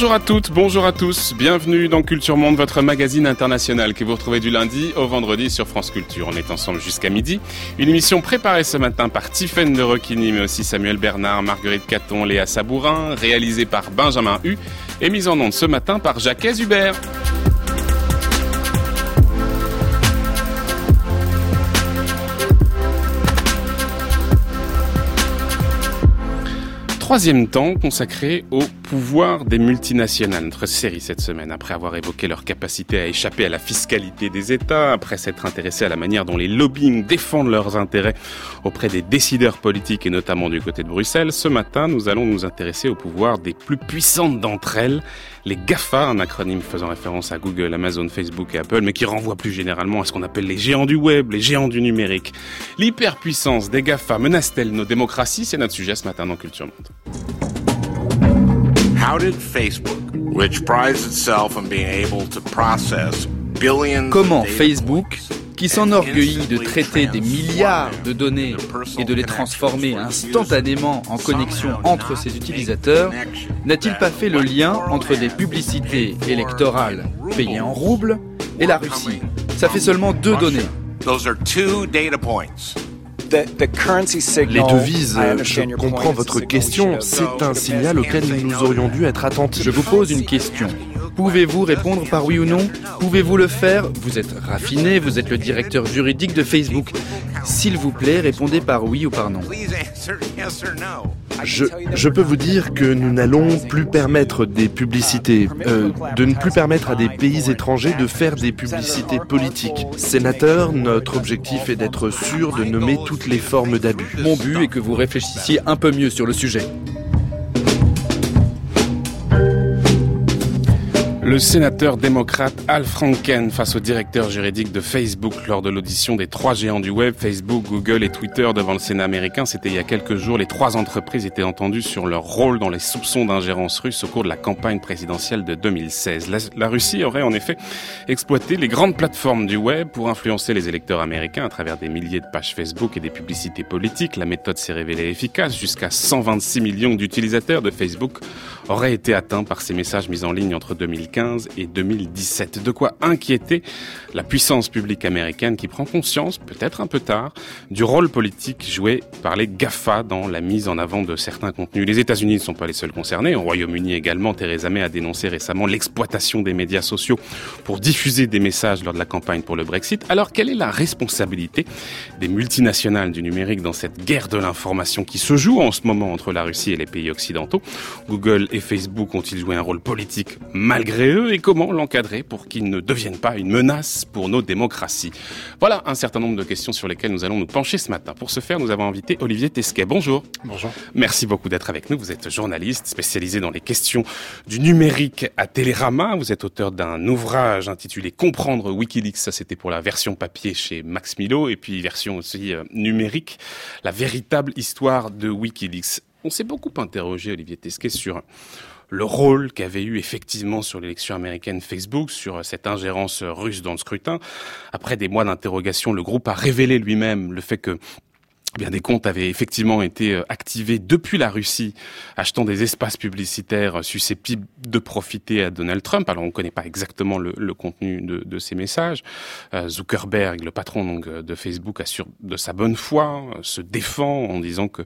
Bonjour à toutes, bonjour à tous, bienvenue dans Culture Monde, votre magazine international que vous retrouvez du lundi au vendredi sur France Culture. On est ensemble jusqu'à midi. Une émission préparée ce matin par Tiffaine de Roquigny, mais aussi Samuel Bernard, Marguerite Caton, Léa Sabourin, réalisée par Benjamin Hu et mise en onde ce matin par Jacques Hubert. Troisième temps consacré au pouvoir des multinationales. Notre série cette semaine, après avoir évoqué leur capacité à échapper à la fiscalité des États, après s'être intéressé à la manière dont les lobbying défendent leurs intérêts auprès des décideurs politiques et notamment du côté de Bruxelles, ce matin, nous allons nous intéresser au pouvoir des plus puissantes d'entre elles, les GAFA, un acronyme faisant référence à Google, Amazon, Facebook et Apple, mais qui renvoie plus généralement à ce qu'on appelle les géants du web, les géants du numérique. L'hyperpuissance des GAFA menace-t-elle nos démocraties? C'est notre sujet ce matin dans Culture Monde. Comment Facebook qui s'enorgueillit de traiter des milliards de données et de les transformer instantanément en connexion entre ses utilisateurs, n'a-t-il pas fait le lien entre des publicités électorales payées en roubles et la Russie? Ça fait seulement deux données. Les devises, je comprends votre question, c'est un signal auquel nous aurions dû être attentifs. Je vous pose une question. Pouvez-vous répondre par oui ou non? Pouvez-vous le faire? Vous êtes raffiné, vous êtes le directeur juridique de Facebook. S'il vous plaît, répondez par oui ou par non. Je, peux vous dire que nous n'allons plus permettre des publicités, euh, de ne plus permettre à des pays étrangers de faire des publicités politiques. Sénateur, notre objectif est d'être sûr de nommer toutes les formes d'abus. Mon but est que vous réfléchissiez un peu mieux sur le sujet. Le sénateur démocrate Al Franken face au directeur juridique de Facebook lors de l'audition des trois géants du web, Facebook, Google et Twitter devant le Sénat américain. C'était il y a quelques jours. Les trois entreprises étaient entendues sur leur rôle dans les soupçons d'ingérence russe au cours de la campagne présidentielle de 2016. La, Russie aurait en effet exploité les grandes plateformes du web pour influencer les électeurs américains à travers des milliers de pages Facebook et des publicités politiques. La méthode s'est révélée efficace. Jusqu'à 126 millions d'utilisateurs de Facebook auraient été atteints par ces messages mis en ligne entre 2015 et 2017. De quoi inquiéter la puissance publique américaine qui prend conscience, peut-être un peu tard, du rôle politique joué par les GAFA dans la mise en avant de certains contenus. Les États-Unis ne sont pas les seuls concernés. Au Royaume-Uni également, Theresa May a dénoncé récemment l'exploitation des médias sociaux pour diffuser des messages lors de la campagne pour le Brexit. Alors, quelle est la responsabilité des multinationales du numérique dans cette guerre de l'information qui se joue en ce moment entre la Russie et les pays occidentaux? Google et Facebook ont-ils joué un rôle politique malgré et comment l'encadrer pour qu'il ne devienne pas une menace pour nos démocraties Voilà un certain nombre de questions sur lesquelles nous allons nous pencher ce matin. Pour ce faire, nous avons invité Olivier Tesquet. Bonjour. Bonjour. Merci beaucoup d'être avec nous. Vous êtes journaliste spécialisé dans les questions du numérique à Télérama. Vous êtes auteur d'un ouvrage intitulé Comprendre Wikileaks. Ça, c'était pour la version papier chez Max Milo et puis version aussi euh, numérique. La véritable histoire de Wikileaks. On s'est beaucoup interrogé, Olivier Tesquet, sur le rôle qu'avait eu effectivement sur l'élection américaine Facebook, sur cette ingérence russe dans le scrutin. Après des mois d'interrogation, le groupe a révélé lui-même le fait que eh bien des comptes avaient effectivement été euh, activés depuis la Russie, achetant des espaces publicitaires susceptibles de profiter à Donald Trump. Alors on ne connaît pas exactement le, contenu de, ces messages. Euh, Zuckerberg, le patron donc euh, de Facebook, assure de sa bonne foi, se défend en disant que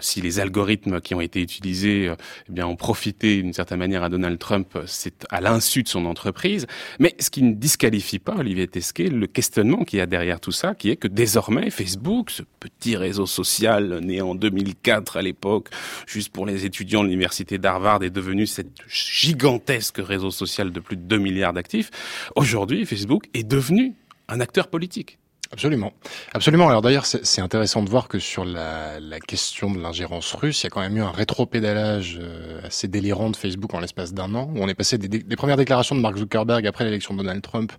si les algorithmes qui ont été utilisés eh bien ont profité d'une certaine manière à Donald Trump, c'est à l'insu de son entreprise. Mais ce qui ne disqualifie pas Olivier Tesquet le questionnement qu'il y a derrière tout ça, qui est que désormais Facebook, ce petit réseau social né en 2004 à l'époque, juste pour les étudiants de l'université d'Harvard, est devenu cette gigantesque réseau social de plus de 2 milliards d'actifs. Aujourd'hui, Facebook est devenu un acteur politique. Absolument, absolument. Alors d'ailleurs, c'est intéressant de voir que sur la, la question de l'ingérence russe, il y a quand même eu un rétropédalage euh, assez délirant de Facebook en l'espace d'un an, où on est passé des, des, premières déclarations de Mark Zuckerberg après l'élection de Donald Trump,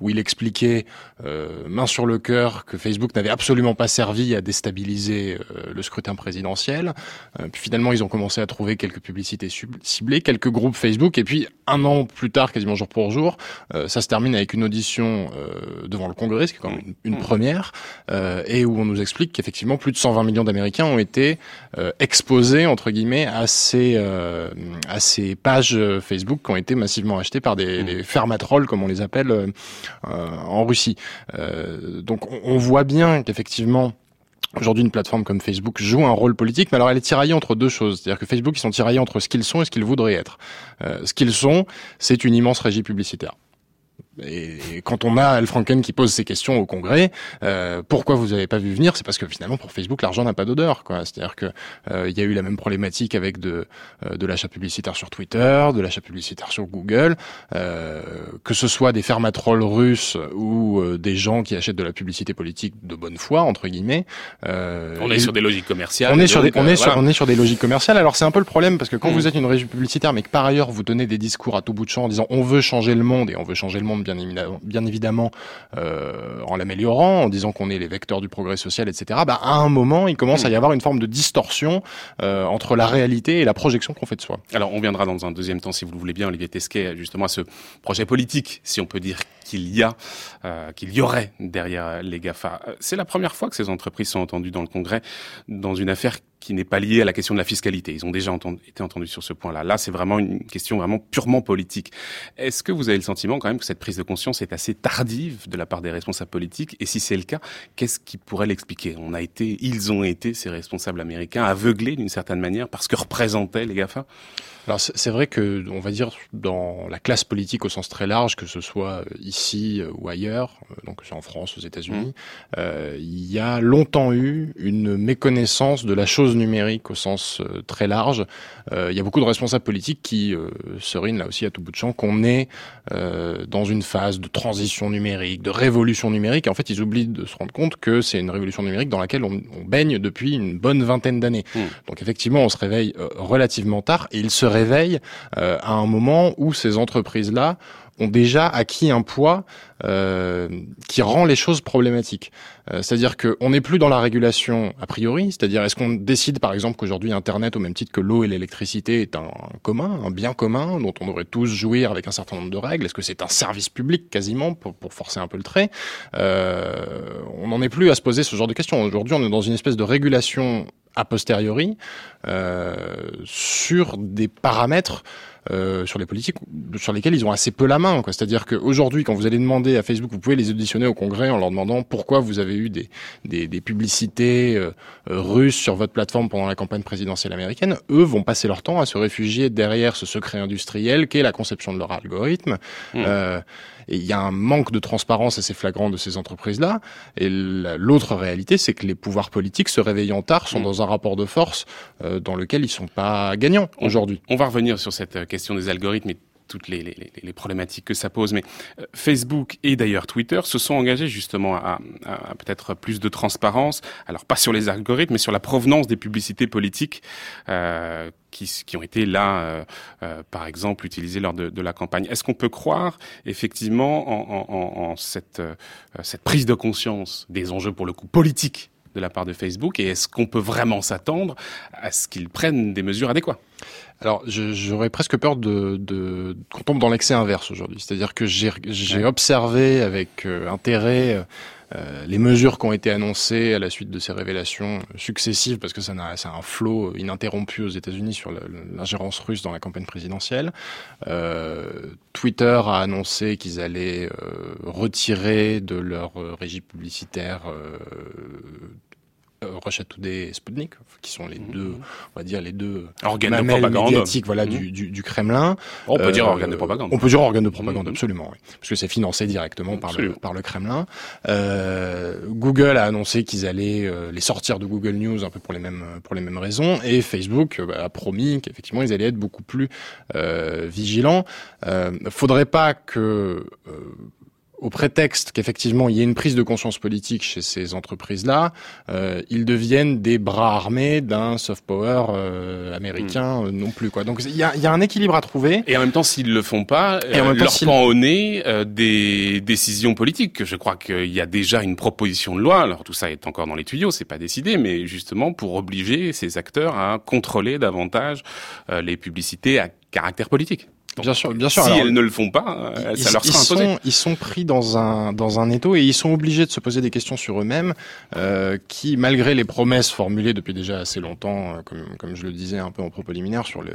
où il expliquait euh, main sur le cœur que Facebook n'avait absolument pas servi à déstabiliser euh, le scrutin présidentiel. Euh, puis finalement, ils ont commencé à trouver quelques publicités ciblées, quelques groupes Facebook, et puis un an plus tard, quasiment jour pour jour, euh, ça se termine avec une audition devant le Congrès, ce qui est quand même une première, et où on nous explique qu'effectivement plus de 120 millions d'Américains ont été exposés entre guillemets à ces à ces pages Facebook qui ont été massivement achetées par des, des fermatrolls comme on les appelle en Russie. donc on, on voit bien qu'effectivement Aujourd'hui, une plateforme comme Facebook joue un rôle politique, mais alors elle est tiraillée entre deux choses. C'est-à-dire que Facebook, ils sont tiraillés entre ce qu'ils sont et ce qu'ils voudraient être. Euh, ce qu'ils sont, c'est une immense régie publicitaire. Et quand on a Al Franken qui pose ces questions au Congrès, euh, pourquoi vous n'avez pas vu venir? C'est parce que finalement pour Facebook l'argent n'a pas d'odeur. quoi. C'est-à-dire que euh, il y a eu la même problématique avec de euh, de l'achat publicitaire sur Twitter, de l'achat publicitaire sur Google, euh, que ce soit des fermatrolls russes ou euh, des gens qui achètent de la publicité politique de bonne foi entre guillemets. on est sur des logiques commerciales. On est sur des on est sur on est sur des logiques commerciales. Alors c'est un peu le problème parce que quand mm. vous êtes une régie publicitaire mais que par ailleurs vous donnez des discours à tout bout de champ en disant on veut changer le monde et on veut changer le monde bien évidemment, bien évidemment euh, en l'améliorant, en disant qu'on est les vecteurs du progrès social, etc. Bah, à un moment, il commence à y avoir une forme de distorsion euh, entre la réalité et la projection qu'on fait de soi. Alors, on viendra dans un deuxième temps, si vous le voulez bien, Olivier Tesquet, justement à ce projet politique, si on peut dire qu'il y a, euh, qu'il y aurait derrière les GAFA. C'est la première fois que ces entreprises sont entendues dans le Congrès dans une affaire qui n'est pas liée à la question de la fiscalité. Ils ont déjà été entendus sur ce point-là. Là, c'est vraiment une question vraiment purement politique. Est-ce que vous avez le sentiment quand même que cette prise de conscience est assez tardive de la part des responsables politiques? Et si c'est le cas, qu'est-ce qui pourrait l'expliquer? On a été, ils ont été, ces responsables américains, aveuglés d'une certaine manière parce que représentaient les GAFA? Alors c'est vrai que, on va dire, dans la classe politique au sens très large, que ce soit ici euh, ou ailleurs, euh, donc en France, aux États-Unis, mmh. euh, il y a longtemps eu une méconnaissance de la chose numérique au sens euh, très large. il y a beaucoup de responsables politiques qui serinent là aussi à tout bout de champ qu'on est dans une phase de transition numérique, de révolution numérique. Et en fait, ils oublient de se rendre compte que c'est une révolution numérique dans laquelle on, on baigne depuis une bonne vingtaine d'années. Mmh. Donc effectivement, on se réveille relativement tard et il se réveille euh, à un moment où ces entreprises-là ont déjà acquis un poids euh, qui rend les choses problématiques. Euh, c'est-à-dire qu'on n'est plus dans la régulation a priori, c'est-à-dire est-ce qu'on décide par exemple qu'aujourd'hui Internet, au même titre que l'eau et l'électricité, est un, commun, un bien commun dont on devrait tous jouir avec un certain nombre de règles? Est-ce que c'est un service public quasiment, pour, pour forcer un peu le trait? Euh, On n'en est plus à se poser ce genre de questions. Aujourd'hui, on est dans une espèce de régulation a posteriori euh, sur des paramètres euh, sur les politiques sur lesquels ils ont assez peu la main. C'est-à-dire qu'aujourd'hui, quand vous allez demander à Facebook, vous pouvez les auditionner au Congrès en leur demandant pourquoi vous avez eu des, des, des publicités euh, russes sur votre plateforme pendant la campagne présidentielle américaine. Eux vont passer leur temps à se réfugier derrière ce secret industriel qu'est la conception de leur algorithme. Mmh. Euh, et il y a un manque de transparence assez flagrant de ces entreprises-là. Et l'autre réalité, c'est que les pouvoirs politiques, se réveillant tard, sont mmh. dans un rapport de force euh, dans lequel ils sont pas gagnants aujourd'hui. On va revenir sur cette question des algorithmes et toutes les, les, les, problématiques que ça pose. Mais euh, Facebook et d'ailleurs Twitter se sont engagés justement à, à, peut-être plus de transparence. Alors pas sur les algorithmes, mais sur la provenance des publicités politiques euh, qui, qui, ont été là, euh, euh par exemple, utilisées lors de, de la campagne. Est-ce qu'on peut croire effectivement en, en, en cette, euh, cette prise de conscience des enjeux pour le coup politiques de la part de Facebook et est-ce qu'on peut vraiment s'attendre à ce qu'ils prennent des mesures adéquates? Alors, j'aurais presque peur de, de qu'on tombe dans l'excès inverse aujourd'hui. C'est-à-dire que j'ai observé avec euh, intérêt euh, euh, les mesures qui ont été annoncées à la suite de ces révélations successives, parce que ça c'est un flot ininterrompu aux États-Unis sur l'ingérence russe dans la campagne présidentielle. Euh, Twitter a annoncé qu'ils allaient retirer de leur régie publicitaire euh, Today et Sputnik, qui sont les deux, on va dire les deux organes de propagande médiatiques, voilà, mmh. du, du, du, Kremlin. On peut dire euh, organes de propagande. On peut dire organes de propagande, mmh. absolument, oui, parce que c'est financé directement par le par le Kremlin. Euh, Google a annoncé qu'ils allaient euh, les sortir de Google News un peu pour les mêmes pour les mêmes raisons, et Facebook bah, a promis qu'effectivement ils allaient être beaucoup plus vigilants. faudrait pas que au prétexte qu'effectivement il y ait une prise de conscience politique chez ces entreprises-là, euh, ils deviennent des bras armés d'un soft power euh, américain hmm. euh, non plus. Quoi. Donc il y a, y a, un équilibre à trouver. Et en même temps, s'ils le font pas, Et en même leur pend au nez des décisions politiques. Je crois qu'il y a déjà une proposition de loi. Alors tout ça est encore dans les tuyaux, c'est pas décidé, mais justement pour obliger ces acteurs à contrôler davantage les publicités à caractère politique. Bien sûr, bien sûr. Si elles ne le font pas, ça leur sera imposé. Sont, ils sont pris dans un dans un étau et ils sont obligés de se poser des questions sur eux-mêmes, euh, qui, malgré les promesses formulées depuis déjà assez longtemps, euh, comme comme je le disais un peu en propos liminaire sur le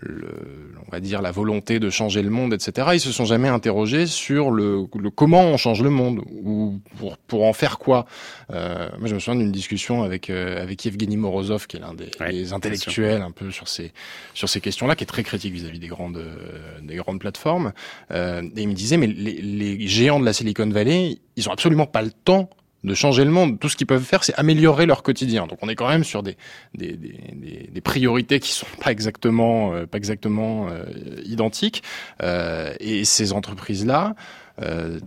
le, on va dire la volonté de changer le monde, etc. Ils se sont jamais interrogés sur le, le comment on change le monde ou pour, pour en faire quoi. Euh, moi, je me souviens d'une discussion avec euh, avec Evgeny Morozov, qui est l'un des, intellectuels un peu sur ces sur ces questions-là, qui est très critique vis-à-vis des grandes euh, des grandes plateformes. Euh, et il me disait, mais les, les géants de la Silicon Valley, ils ont absolument pas le temps de changer le monde. Tout ce qu'ils peuvent faire, c'est améliorer leur quotidien. Donc on est quand même sur des, des, des, des priorités qui sont pas exactement, euh, pas exactement euh, identiques. Euh, et ces entreprises-là, euh,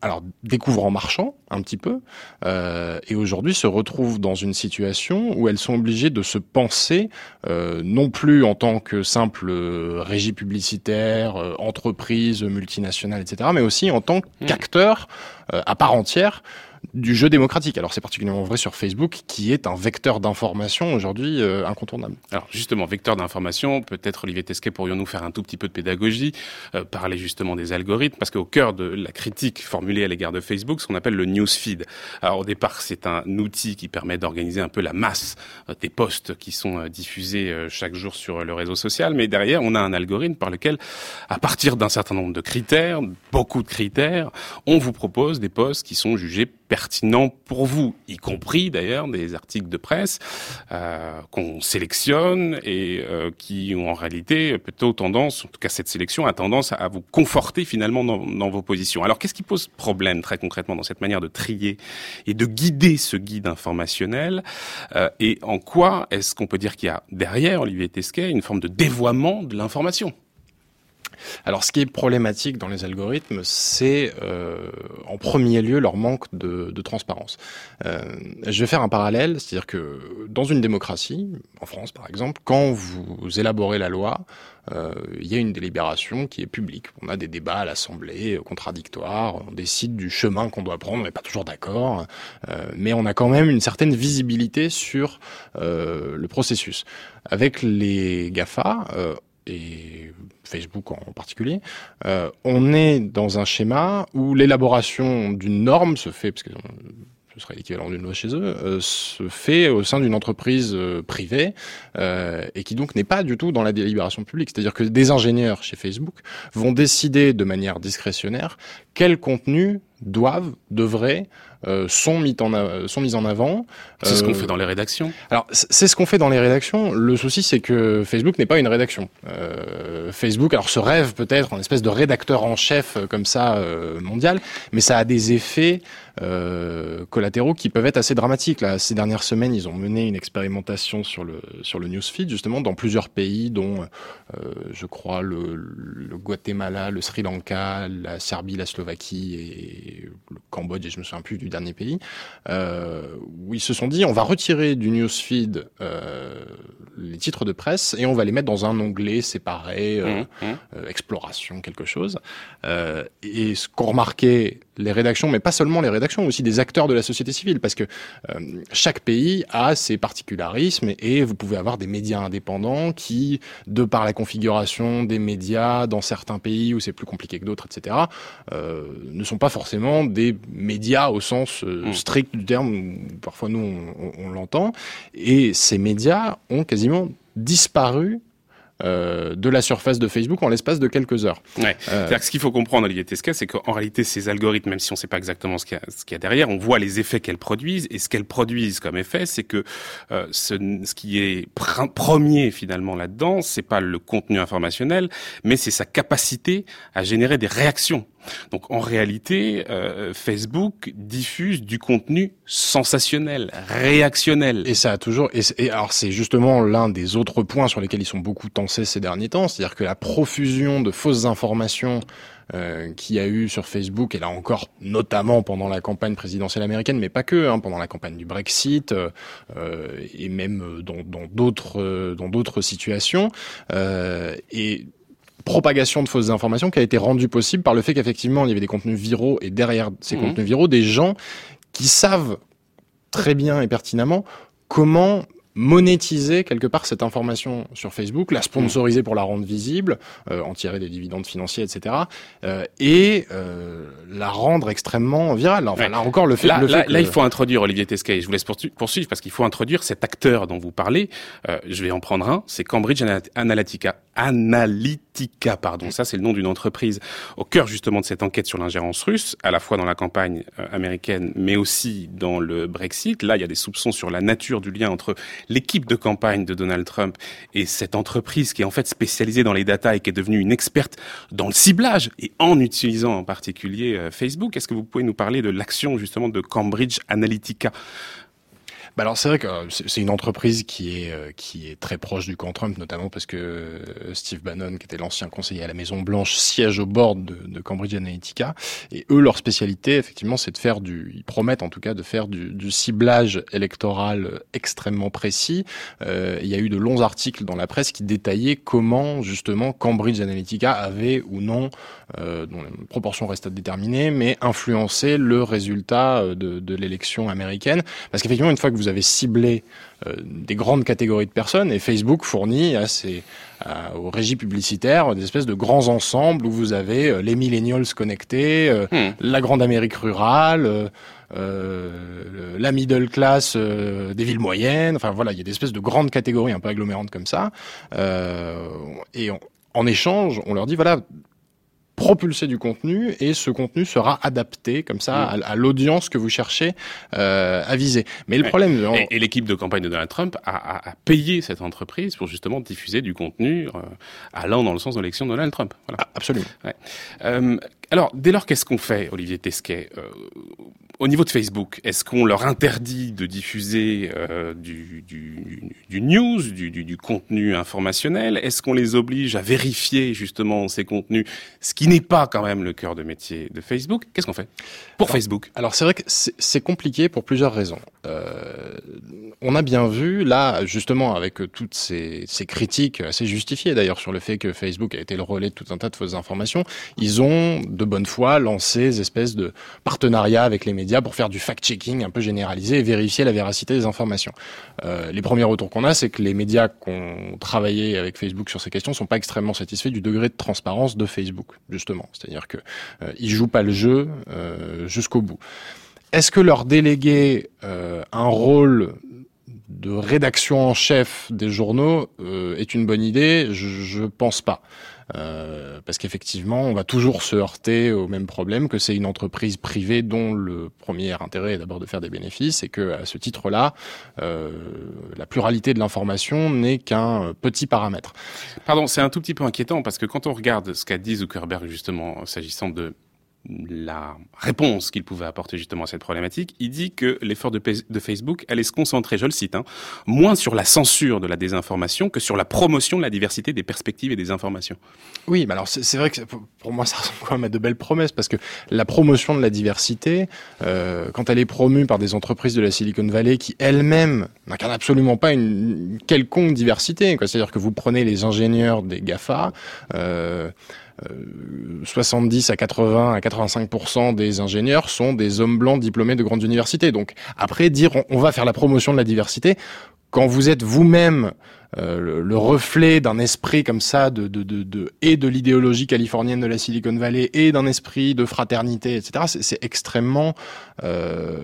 alors découvrent en marchant un petit peu, et aujourd'hui se retrouvent dans une situation où elles sont obligées de se penser non plus en tant que simple régie publicitaire, entreprise multinationale, etc., mais aussi en tant mmh. qu'acteur à part entière du jeu démocratique. Alors c'est particulièrement vrai sur Facebook, qui est un vecteur d'information aujourd'hui euh, incontournable. Alors justement, vecteur d'information, peut-être Olivier Tesquet, pourrions-nous faire un tout petit peu de pédagogie, euh, parler justement des algorithmes, parce qu'au cœur de la critique formulée à l'égard de Facebook, ce qu'on appelle le newsfeed. Alors au départ, c'est un outil qui permet d'organiser un peu la masse euh, des posts qui sont diffusés chaque jour sur le réseau social, mais derrière, on a un algorithme par lequel, à partir d'un certain nombre de critères, beaucoup de critères, on vous propose des posts qui sont jugés pertinent pour vous, y compris d'ailleurs des articles de presse euh, qu'on sélectionne et euh, qui ont en réalité plutôt tendance, en tout cas cette sélection a tendance à, vous conforter finalement dans, dans vos positions. Alors qu'est-ce qui pose problème très concrètement dans cette manière de trier et de guider ce guide informationnel euh, et en quoi est-ce qu'on peut dire qu'il y a derrière Olivier Tesquet une forme de dévoiement de l'information? Alors, ce qui est problématique dans les algorithmes, c'est euh, en premier lieu leur manque de, de transparence. Euh, je vais faire un parallèle, c'est-à-dire que dans une démocratie, en France par exemple, quand vous élaborez la loi, euh, il y a une délibération qui est publique. On a des débats à l'Assemblée contradictoires, on décide du chemin qu'on doit prendre, on n'est pas toujours d'accord, euh, mais on a quand même une certaine visibilité sur euh, le processus. Avec les GAFA, euh, et Facebook en particulier, euh, on est dans un schéma où l'élaboration d'une norme se fait, parce que ce serait l'équivalent d'une loi chez eux, euh, se fait au sein d'une entreprise euh, privée euh, et qui donc n'est pas du tout dans la délibération publique. C'est-à-dire que des ingénieurs chez Facebook vont décider de manière discrétionnaire quel contenu doivent, devraient, euh, sont, mis en, sont mis en avant. C'est ce qu'on fait dans les rédactions Alors, c'est ce qu'on fait dans les rédactions. Le souci, c'est que Facebook n'est pas une rédaction. Euh, Facebook, alors, se rêve peut-être en espèce de rédacteur en chef comme ça mondial, mais ça a des effets euh, collatéraux qui peuvent être assez dramatiques. Là, ces dernières semaines, ils ont mené une expérimentation sur le sur le newsfeed justement dans plusieurs pays, dont euh, je crois le, le, Guatemala, le Sri Lanka, la Serbie, la Slovaquie et le Cambodge. Et je me souviens plus du dernier pays euh, où ils se sont dit on va retirer du newsfeed euh, les titres de presse et on va les mettre dans un onglet séparé, euh, mmh, mmh. Exploration, quelque chose. et ce qu'ont remarqué les rédactions, mais pas seulement les rédactions, aussi des acteurs de la société civile, parce que euh, chaque pays a ses particularismes et vous pouvez avoir des médias indépendants qui, de par la configuration des médias dans certains pays où c'est plus compliqué que d'autres, etc., euh, ne sont pas forcément des médias au sens euh, mmh. strict du terme, parfois nous on, on l'entend, et ces médias ont quasiment disparu euh, de la surface de Facebook en l'espace de quelques heures. Ouais. Euh... ce qu'il faut comprendre, Olivier Tesquet, c'est qu'en réalité, ces algorithmes, même si on ne sait pas exactement ce qu'il y, a derrière, on voit les effets qu'elles produisent. Et ce qu'elles produisent comme effet, c'est que euh, ce, ce, qui est premier finalement là-dedans, c'est pas le contenu informationnel, mais c'est sa capacité à générer des réactions donc en réalité, euh, Facebook diffuse du contenu sensationnel, réactionnel. Et ça a toujours. Et, alors c'est justement l'un des autres points sur lesquels ils sont beaucoup tensés ces derniers temps, c'est-à-dire que la profusion de fausses informations euh, qu'il y a eu sur Facebook, et là encore, notamment pendant la campagne présidentielle américaine, mais pas que, hein, pendant la campagne du Brexit euh, et même dans d'autres dans d'autres situations. Euh, et propagation de fausses informations qui a été rendue possible par le fait qu'effectivement il y avait des contenus viraux et derrière ces mmh. contenus viraux des gens qui savent très bien et pertinemment comment monétiser quelque part cette information sur Facebook, la sponsoriser pour la rendre visible, euh, en tirer des dividendes financiers, etc., euh, et euh, la rendre extrêmement virale. Enfin, là encore, le fait, là, le là, fait que- là, il faut introduire Olivier Tesquet. Je vous laisse poursu- poursuivre parce qu'il faut introduire cet acteur dont vous parlez. Euh, je vais en prendre un. C'est Cambridge Ana- Analytica. Analytica, pardon. Ça, c'est le nom d'une entreprise au cœur justement de cette enquête sur l'ingérence russe, à la fois dans la campagne euh, américaine, mais aussi dans le Brexit. Là, il y a des soupçons sur la nature du lien entre l'équipe de campagne de Donald Trump et cette entreprise qui est en fait spécialisée dans les datas et qui est devenue une experte dans le ciblage et en utilisant en particulier euh, Facebook. Est-ce que vous pouvez nous parler de l'action justement de Cambridge Analytica? Bah alors c'est vrai que euh, c'est une entreprise qui est euh, qui est très proche du camp Trump, notamment parce que euh, Steve Bannon, qui était l'ancien conseiller à la Maison Blanche, siège au board de, de Cambridge Analytica. Et eux, leur spécialité, effectivement, c'est de faire du, ils promettent en tout cas de faire du, du ciblage électoral extrêmement précis. Euh, il y a eu de longs articles dans la presse qui détaillaient comment justement Cambridge Analytica avait ou non, euh, dont la proportion reste à déterminer, mais influencé le résultat de, de l'élection américaine. Parce qu'effectivement, une fois que vous avez ciblé euh, des grandes catégories de personnes, et Facebook fournit à ses, à- aux régies publicitaires des espèces de grands ensembles où vous avez euh, les millennials connectés, euh, Hmm. la grande Amérique rurale, euh, la middle class euh, des villes moyennes. Enfin voilà, il y a des espèces de grandes catégories un peu agglomérantes comme ça. Et en échange, on leur dit voilà propulser du contenu et ce contenu sera adapté comme ça à, à l'audience que vous cherchez euh, à viser. Mais le Ouais. problème, en- Et, et l'équipe de campagne de Donald Trump a, a- a payé cette entreprise pour justement diffuser du contenu euh, allant dans le sens de l'élection de Donald Trump. Voilà. Ah, absolument. Euh, alors, dès lors, qu'est-ce qu'on fait, Olivier Tesquet Euh, Au niveau de Facebook, est-ce qu'on leur interdit de diffuser euh, du, du, du news, du, du, du contenu informationnel? Est-ce qu'on les oblige à vérifier justement ces contenus, ce qui n'est pas quand même le cœur de métier de Facebook. Qu'est-ce qu'on fait pour Alors, Facebook? Alors c'est vrai que c'est c'est compliqué pour plusieurs raisons. Euh, on a bien vu là justement avec euh, toutes ces, ces critiques assez justifiées d'ailleurs sur le fait que Facebook a été le relais de tout un tas de fausses informations, ils ont de bonne foi lancé des espèces de partenariats avec les médias pour faire du fact-checking un peu généralisé et vérifier la véracité des informations. Euh, les premiers retours qu'on a, c'est que les médias qui ont travaillé avec Facebook sur ces questions sont pas extrêmement satisfaits du degré de transparence de Facebook, justement. C'est-à-dire que euh, jouent pas le jeu euh, jusqu'au bout. Est-ce que leur déléguer euh, un rôle de rédaction en chef des journaux euh, est une bonne idée? Je, je pense pas. Euh, parce qu'effectivement, on va toujours se heurter au même problème que c'est une entreprise privée dont le premier intérêt est d'abord de faire des bénéfices et que à ce titre-là, euh, la pluralité de l'information n'est qu'un petit paramètre. Pardon, c'est un tout petit peu inquiétant parce que quand on regarde ce qu'a dit Zuckerberg justement s'agissant de la réponse qu'il pouvait apporter justement à cette problématique, il dit que l'effort de, Facebook allait se concentrer, je le cite, hein, moins sur la censure de la désinformation que sur la promotion de la diversité des perspectives et des informations. Oui, mais alors c'est vrai que pour- moi ça ressemble quand même à de belles promesses parce que la promotion de la diversité, euh, quand elle est promue par des entreprises de la Silicon Valley qui elles-mêmes n'incarnent absolument pas une, quelconque diversité, c'est-à-dire que vous prenez les ingénieurs des Gafa. Euh, 70 à 80 à 85% des ingénieurs sont des hommes blancs diplômés de grandes universités. Donc après dire on, on va faire la promotion de la diversité quand vous êtes vous-même euh, le, le reflet d'un esprit comme ça de, de, de, de et de l'idéologie californienne de la Silicon Valley et d'un esprit de fraternité, etc. C'est, extrêmement euh,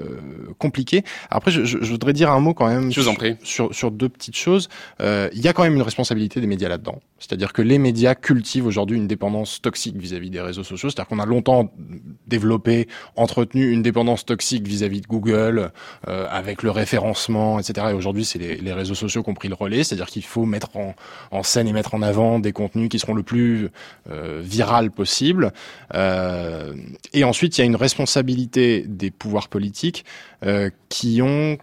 compliqué. Après, je, je, je voudrais dire un mot quand même Je vous en prie. sur, sur deux petites choses. Euh, Il y a quand même une responsabilité des médias là-dedans. C'est-à-dire que les médias cultivent aujourd'hui une dépendance toxique vis-à-vis des réseaux sociaux. C'est-à-dire qu'on a longtemps développé, entretenu une dépendance toxique vis-à-vis de Google, euh, avec le référencement, etc. Et aujourd'hui, c'est les, les réseaux sociaux ont pris le relais. C'est-à-dire qu'il faut mettre en, en scène et mettre en avant des contenus qui seront le plus euh, viral possible. Euh, et ensuite, il y a une responsabilité des pouvoirs politiques euh, qui ont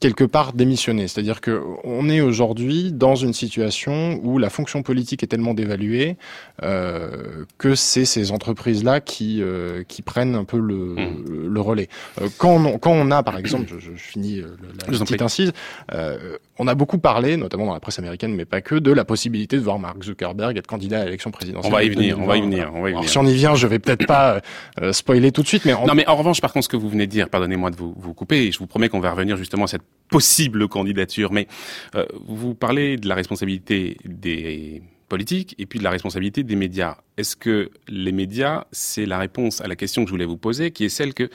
quelque part démissionné. C'est-à-dire que on est aujourd'hui dans une situation où la fonction politique est tellement dévaluée euh, que c'est ces entreprises-là qui euh, qui prennent un peu le, Mmh. le relais. Euh, quand on, quand on a, par exemple, je, je finis euh, la, en petite incise, euh, on a beaucoup parlé, notamment dans la presse américaine, mais pas que, de la possibilité de voir Mark Zuckerberg être candidat à l'élection présidentielle. On va y venir, on va y venir, on va y venir. si on y vient, je vais peut-être pas euh, spoiler tout de suite, mais non, mais en revanche, par contre, ce que vous venez de dire, pardonnez-moi de vous, vous couper, et je vous promets qu'on va revenir justement à cette possible candidature, mais euh, vous parlez de la responsabilité des politiques et puis de la responsabilité des médias. Est-ce que les médias, c'est la réponse à la question que je voulais vous poser, qui est celle que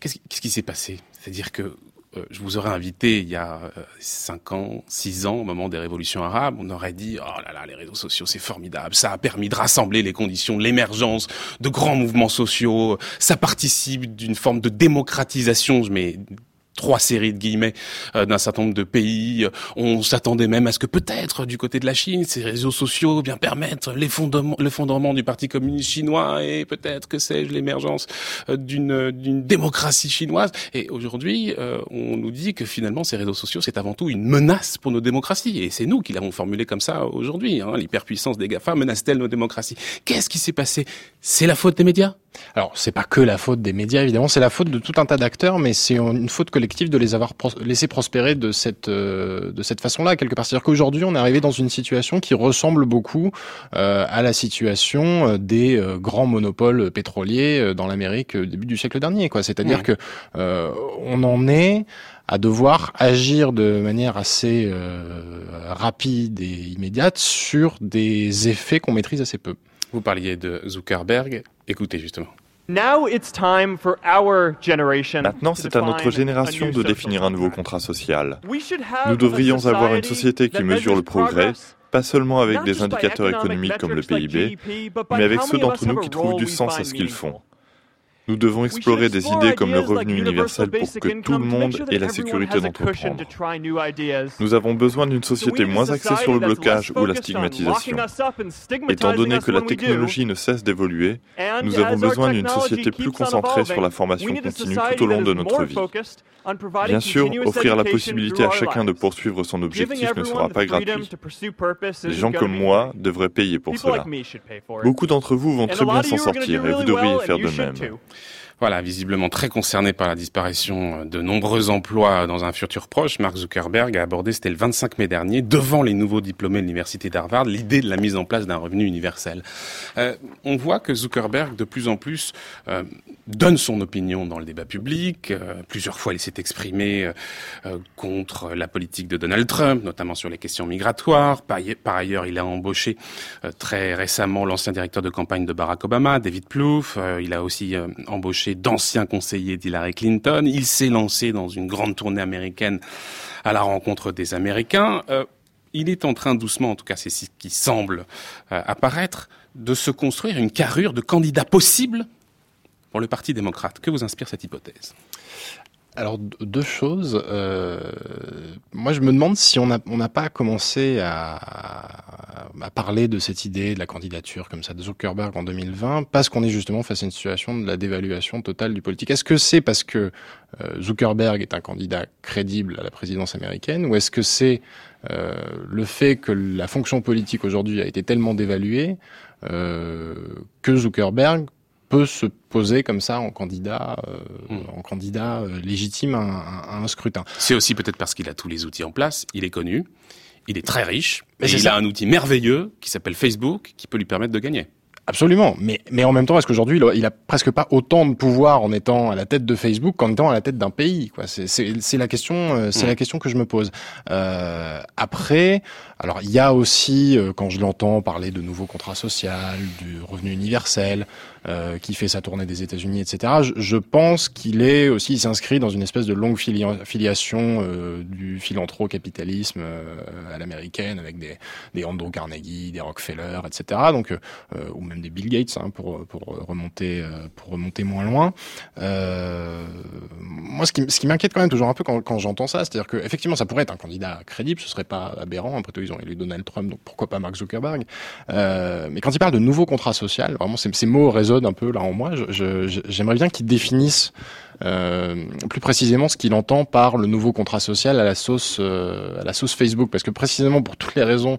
qu'est-ce qui s'est passé? C'est-à-dire que euh, je vous aurais invité il y a euh, cinq ans, six ans, au moment des révolutions arabes, on aurait dit oh là là, les réseaux sociaux c'est formidable, ça a permis de rassembler les conditions de l'émergence de grands mouvements sociaux, ça participe d'une forme de démocratisation, mets trois séries de guillemets euh, d'un certain nombre de pays. On s'attendait même à ce que peut-être du côté de la Chine, ces réseaux sociaux bien permettent l'effondrement du Parti communiste chinois et peut-être que sais-je l'émergence euh, d'une démocratie chinoise. Et aujourd'hui, euh, on nous dit que finalement ces réseaux sociaux c'est avant tout une menace pour nos démocraties. Et c'est nous qui l'avons formulé comme ça aujourd'hui. Hein. L'hyperpuissance des GAFA menace-t-elle nos démocraties? Qu'est-ce qui s'est passé? C'est la faute des médias? Alors, c'est pas que la faute des médias, évidemment, c'est la faute de tout un tas d'acteurs, mais c'est une faute collective de les avoir laissé prospérer de cette euh, de cette façon-là, quelque part. C'est-à-dire qu'aujourd'hui, on est arrivé dans une situation qui ressemble beaucoup euh, à la situation euh, des grands monopoles pétroliers dans l'Amérique au début du siècle dernier, quoi. C'est-à-dire que on en est à devoir agir de manière assez rapide et immédiate sur des effets qu'on maîtrise assez peu. Vous parliez de Zuckerberg. Écoutez justement. Maintenant, c'est à notre génération de définir un nouveau contrat social. Nous devrions avoir une société qui mesure le progrès, pas seulement avec des indicateurs économiques comme le PIB, mais avec ceux d'entre nous qui trouvent du sens à ce qu'ils font. Nous devons explorer des idées comme le revenu universel pour que tout le monde ait la sécurité d'entreprendre. Nous avons besoin d'une société moins axée sur le blocage ou la stigmatisation. Étant donné que la technologie ne cesse d'évoluer, nous avons besoin d'une société plus concentrée sur la formation continue tout au long de notre vie. Bien sûr, offrir la possibilité à chacun de poursuivre son objectif ne sera pas gratuit. Les gens comme moi devraient payer pour cela. Beaucoup d'entre vous vont très bien s'en sortir et vous devriez faire de même. Voilà, visiblement très concerné par la disparition de nombreux emplois dans un futur proche, Mark Zuckerberg a abordé, c'était le 25 mai dernier, devant les nouveaux diplômés de l'université d'Harvard, l'idée de la mise en place d'un revenu universel. Euh, on voit que Zuckerberg, de plus en plus, euh, donne son opinion dans le débat public. Euh, plusieurs fois, il s'est exprimé euh, contre la politique de Donald Trump, notamment sur les questions migratoires. Par, par ailleurs, il a embauché très récemment l'ancien directeur de campagne de Barack Obama, David Plouffe. il a aussi embauché d'anciens conseillers d'Hillary Clinton. Il s'est lancé dans une grande tournée américaine à la rencontre des Américains. Euh, il est en train doucement, en tout cas c'est ce qui semble euh, apparaître, de se construire une carrure de candidat possible pour le Parti démocrate. Que vous inspire cette hypothèse? Alors deux choses. Euh, moi, je me demande si on n'a on pas commencé à, parler de cette idée de la candidature comme ça de Zuckerberg en 2020 parce qu'on est justement face à une situation de la dévaluation totale du politique. Est-ce que c'est parce que euh, Zuckerberg est un candidat crédible à la présidence américaine ou est-ce que c'est euh, le fait que la fonction politique aujourd'hui a été tellement dévaluée que Zuckerberg peut se poser comme ça en candidat, euh, hmm. en candidat euh, légitime à, un scrutin. C'est aussi peut-être parce qu'il a tous les outils en place, il est connu, il est très riche, et il a un outil merveilleux qui s'appelle Facebook qui peut lui permettre de gagner. Absolument, mais mais en même temps, est-ce qu'aujourd'hui il, a presque pas autant de pouvoir en étant à la tête de Facebook qu'en étant à la tête d'un pays Quoi, c'est c'est la question, euh, c'est la question que je me pose. Euh, après, alors il y a aussi euh, quand je l'entends parler de nouveaux contrats sociaux, du revenu universel, euh, qui fait sa tournée des États-Unis, etc. Je, je pense qu'il est aussi, s'inscrit dans une espèce de longue filiation euh, du philanthro-capitalisme euh, à l'américaine avec des des Andrew Carnegie, des Rockefeller, etc. Donc ou même des Bill Gates hein, pour pour remonter euh, pour remonter moins loin. Euh, moi, ce qui, ce qui m'inquiète quand même toujours un peu quand, quand j'entends ça, c'est-à-dire que effectivement, ça pourrait être un candidat crédible, ce serait pas aberrant. Après tout, ont élu Donald Trump, donc pourquoi pas Mark Zuckerberg euh, Mais quand il parle de nouveau contrat social, vraiment, ces, mots résonnent un peu là en moi. J'aimerais bien qu'il définisse euh, plus précisément ce qu'il entend par le nouveau contrat social à la sauce euh, à la sauce Facebook, parce que précisément pour toutes les raisons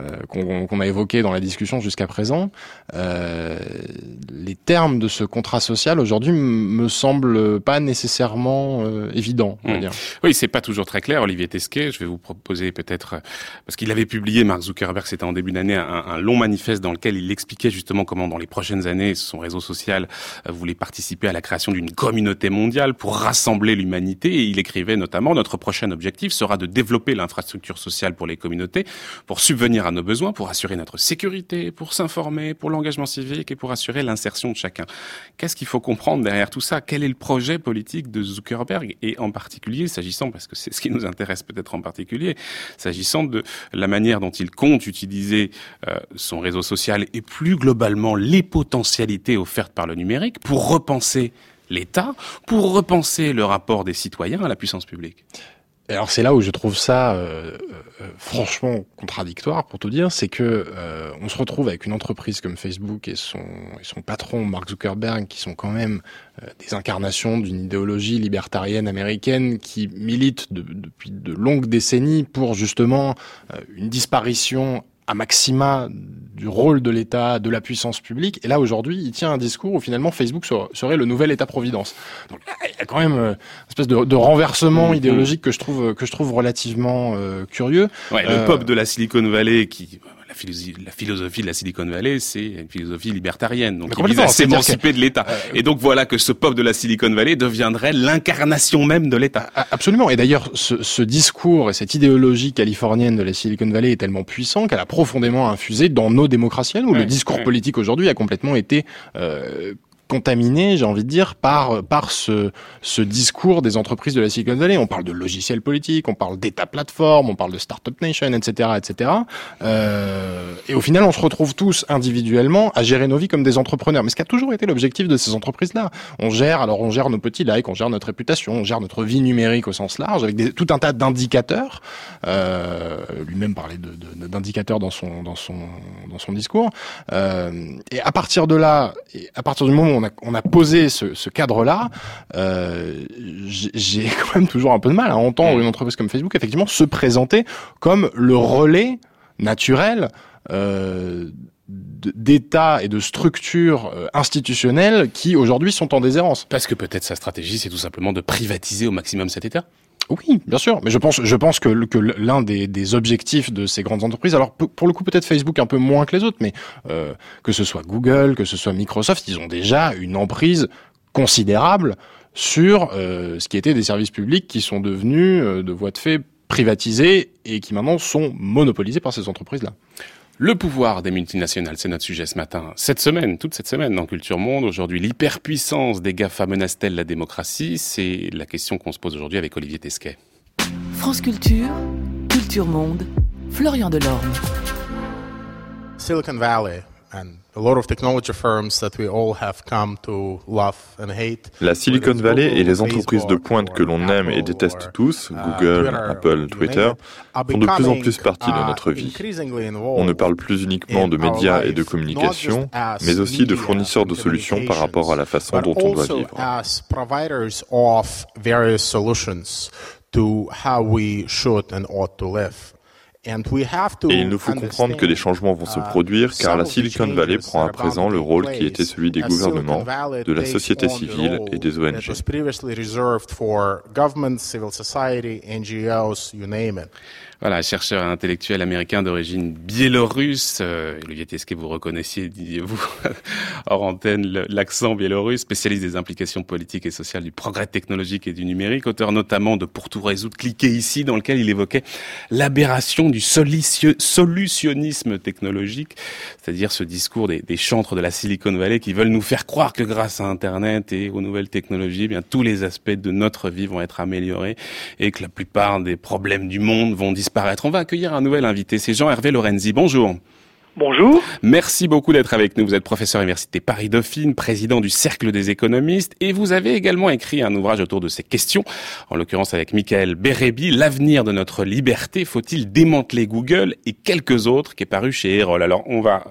euh, qu'on a évoqué dans la discussion jusqu'à présent, les termes de ce contrat social aujourd'hui me semblent pas nécessairement évidents. On va hmm. dire. Oui, c'est pas toujours très clair. Olivier Tesquet, je vais vous proposer peut-être parce qu'il avait publié Mark Zuckerberg, c'était en début d'année, un, un, long manifeste dans lequel il expliquait justement comment dans les prochaines années son réseau social voulait participer à la création d'une communauté mondiale pour rassembler l'humanité et il écrivait notamment notre prochain objectif sera de développer l'infrastructure sociale pour les communautés, pour subvenir à nos besoins, pour assurer notre sécurité, pour s'informer, pour l'engagement civique et pour assurer l'insertion de chacun. Qu'est-ce qu'il faut comprendre derrière tout ça? Quel est le projet politique de Zuckerberg? Et en particulier s'agissant, parce que c'est ce qui nous intéresse peut-être en particulier, s'agissant de la manière dont il compte utiliser euh, son réseau social et plus globalement les potentialités offertes par le numérique pour repenser l'État pour repenser le rapport des citoyens à la puissance publique? Alors c'est là où je trouve ça euh, euh, franchement contradictoire pour tout dire, c'est que euh, on se retrouve avec une entreprise comme Facebook et son, et son patron Mark Zuckerberg qui sont quand même des incarnations d'une idéologie libertarienne américaine qui milite depuis de longues décennies pour justement une disparition à maxima du rôle de l'État, de la puissance publique. Et là, aujourd'hui, il tient un discours où finalement Facebook serait le nouvel État-providence. Donc, il y a quand même euh, une espèce de, de renversement mmh, idéologique que je trouve que je trouve relativement euh, curieux. Ouais, le euh, pop de la Silicon Valley qui la philosophie de la Silicon Valley, c'est une philosophie libertarienne. Donc, il vise à s'émanciper de l'État. Euh, et donc, voilà que ce peuple de la Silicon Valley deviendrait l'incarnation même de l'État. Absolument. Et d'ailleurs, ce, ce, discours et cette idéologie californienne de la Silicon Valley est tellement puissant qu'elle a profondément infusé dans nos démocraties, où le discours politique aujourd'hui a complètement été euh, contaminé, j'ai envie de dire, par par ce ce discours des entreprises de la Silicon Valley. On parle de logiciels politiques, on parle d'État plateforme, on parle de startup nation, etc., etc. Euh, et au final, on se retrouve tous individuellement à gérer nos vies comme des entrepreneurs. Mais ce qui a toujours été l'objectif de ces entreprises-là, on gère alors on gère nos petits likes, on gère notre réputation, on gère notre vie numérique au sens large avec des, tout un tas d'indicateurs. Euh, Lui-même parlait d'indicateurs de, dans son dans son dans son discours. Euh, et à partir de là, et à partir du moment on a, posé ce, cadre-là, euh, j'ai quand même toujours un peu de mal à entendre mm. une entreprise comme Facebook effectivement se présenter comme le relais naturel euh, d'États et de structures euh, institutionnelles qui aujourd'hui sont en déshérence. Parce que peut-être sa stratégie, c'est tout simplement de privatiser au maximum cet État oui, bien sûr, mais je pense, je pense que, l'un des, des, objectifs de ces grandes entreprises, alors pour le coup peut-être Facebook un peu moins que les autres, mais euh, que ce soit Google, que ce soit Microsoft, ils ont déjà une emprise considérable sur euh, ce qui était des services publics qui sont devenus euh, de voie de fait privatisés et qui maintenant sont monopolisés par ces entreprises-là. Le pouvoir des multinationales, c'est notre sujet ce matin. Cette semaine, toute cette semaine dans Culture Monde, aujourd'hui, l'hyperpuissance des GAFA menace-t-elle la démocratie? C'est la question qu'on se pose aujourd'hui avec Olivier Tesquet. France Culture, Culture Monde, Florian Delorme. Silicon Valley la Silicon Valley et les entreprises de pointe que l'on aime et déteste tous, uh, Google, Apple, Twitter, font de plus en plus partie de uh, notre vie. On ne parle plus uniquement de médias et de communication, mais aussi de fournisseurs de solutions par rapport à la façon dont on doit vivre. Et il nous faut comprendre que des changements vont se uh, produire car la Silicon Valley prend à présent le rôle qui était celui des gouvernements, de la société civile et des ONG. Voilà, chercheur intellectuel américain d'origine biélorusse. Euh, Olivier Tesquet, vous reconnaissiez, disiez-vous, hors antenne, l'accent biélorusse, spécialiste des implications politiques et sociales du progrès technologique et du numérique, auteur notamment de Pour tout résoudre, cliquez ici, dans lequel il évoquait l'aberration du solutionnisme technologique, c'est-à-dire ce discours des, des, chantres de la Silicon Valley qui veulent nous faire croire que grâce à Internet et aux nouvelles technologies, eh bien tous les aspects de notre vie vont être améliorés et que la plupart des problèmes du monde vont disparaître on va accueillir un nouvel invité, c'est Jean-Hervé Lorenzi. Bonjour. Bonjour. Merci beaucoup d'être avec nous. Vous êtes professeur à l'Université Paris-Dauphine, président du Cercle des économistes et vous avez également écrit un ouvrage autour de ces questions, en l'occurrence avec Michael Bérébi, L'avenir de notre liberté, faut-il démanteler Google et quelques autres, qui est paru chez Erol? Alors on va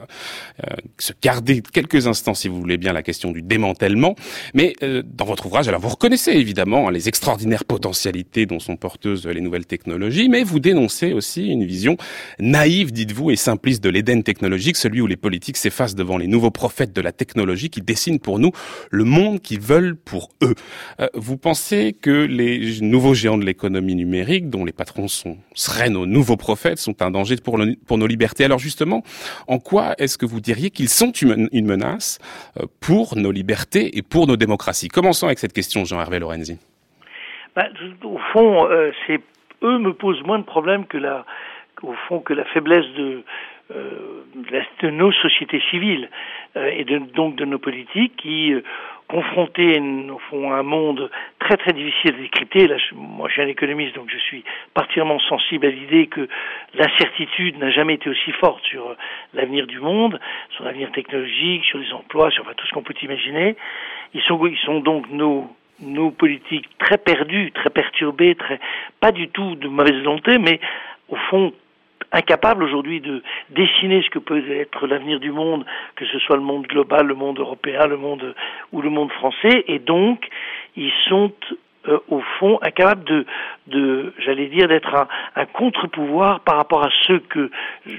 euh, se garder quelques instants, si vous voulez bien, la question du démantèlement, mais euh, dans votre ouvrage, alors vous reconnaissez évidemment les extraordinaires potentialités dont sont porteuses les nouvelles technologies, mais vous dénoncez aussi une vision naïve, dites-vous, et simpliste de l'Éden technologique, celui où les politiques s'effacent devant les nouveaux prophètes de la technologie qui dessinent pour nous le monde qu'ils veulent pour eux. Euh, vous pensez que les nouveaux géants de l'économie numérique, dont les patrons sont, seraient nos nouveaux prophètes, sont un danger pour, nos libertés? Alors justement, en quoi est-ce que vous diriez qu'ils sont une menace euh, pour nos libertés et pour nos démocraties? Commençons avec cette question, Jean-Hervé Lorenzi. Bah, au fond, euh, eux me posent moins de problèmes que la, au fond, que la faiblesse de, de nos sociétés civiles euh, et de, donc de nos politiques qui, euh, confrontés au à un monde très très difficile à décrypter, là, moi je suis un économiste donc je suis particulièrement sensible à l'idée que l'incertitude n'a jamais été aussi forte sur l'avenir du monde, sur l'avenir technologique, sur les emplois, sur tout ce qu'on peut imaginer. Ils sont, donc nos nos politiques très perdus, très perturbés, très pas du tout de mauvaise volonté, mais au fond incapable aujourd'hui de dessiner ce que peut être l'avenir du monde, que ce soit le monde global, le monde européen, le monde ou le monde français, et donc ils sont euh, au fond incapables de, de j'allais dire, d'être un, un contre-pouvoir par rapport à ceux que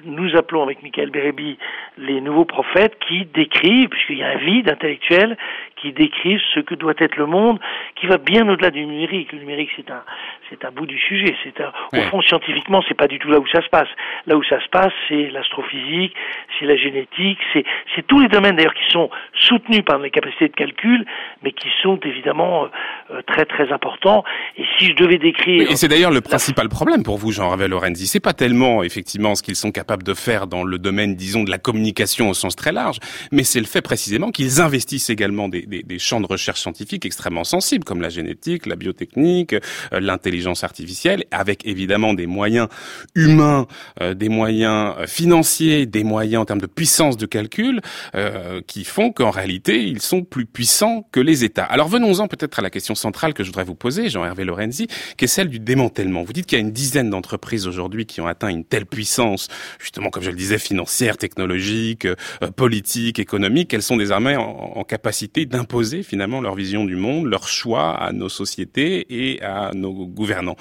nous appelons avec Michael Bérébi les nouveaux prophètes qui décrivent, puisqu'il y a un vide intellectuel, qui décrivent ce que doit être le monde, qui va bien au-delà du numérique. Le numérique, c'est un, c'est un bout du sujet. C'est un, au fond, scientifiquement, c'est pas du tout là où ça se passe. Là où ça se passe, c'est l'astrophysique, c'est la génétique, c'est, c'est tous les domaines d'ailleurs qui sont soutenus par les capacités de calcul, mais qui sont évidemment euh, très très importants. Et si je devais décrire, et c'est d'ailleurs le principal problème pour vous, Jean-Ravel Lorenzi, c'est pas tellement effectivement ce qu'ils sont capables de faire dans le domaine, disons, de la communication au sens très large, mais c'est le fait précisément qu'ils investissent également des, des, des champs de recherche scientifique extrêmement sensibles, comme la génétique, la biotechnique, euh, l'intelligence artificielle, avec évidemment des moyens humains, euh, des moyens euh, financiers, des moyens en termes de puissance de calcul, qui font qu'en réalité, ils sont plus puissants que les Alors venons-en peut-être à la question centrale que je voudrais vous poser, Jean-Hervé Lorenzi, qui est celle du démantèlement. Vous dites qu'il y a une dizaine d'entreprises aujourd'hui qui ont atteint une telle puissance, justement, comme je le disais, financière, technologique, politique, économique, qu'elles sont désormais en, capacité d'un imposer finalement leur vision du monde, leur choix à nos sociétés et à nos gouvernants.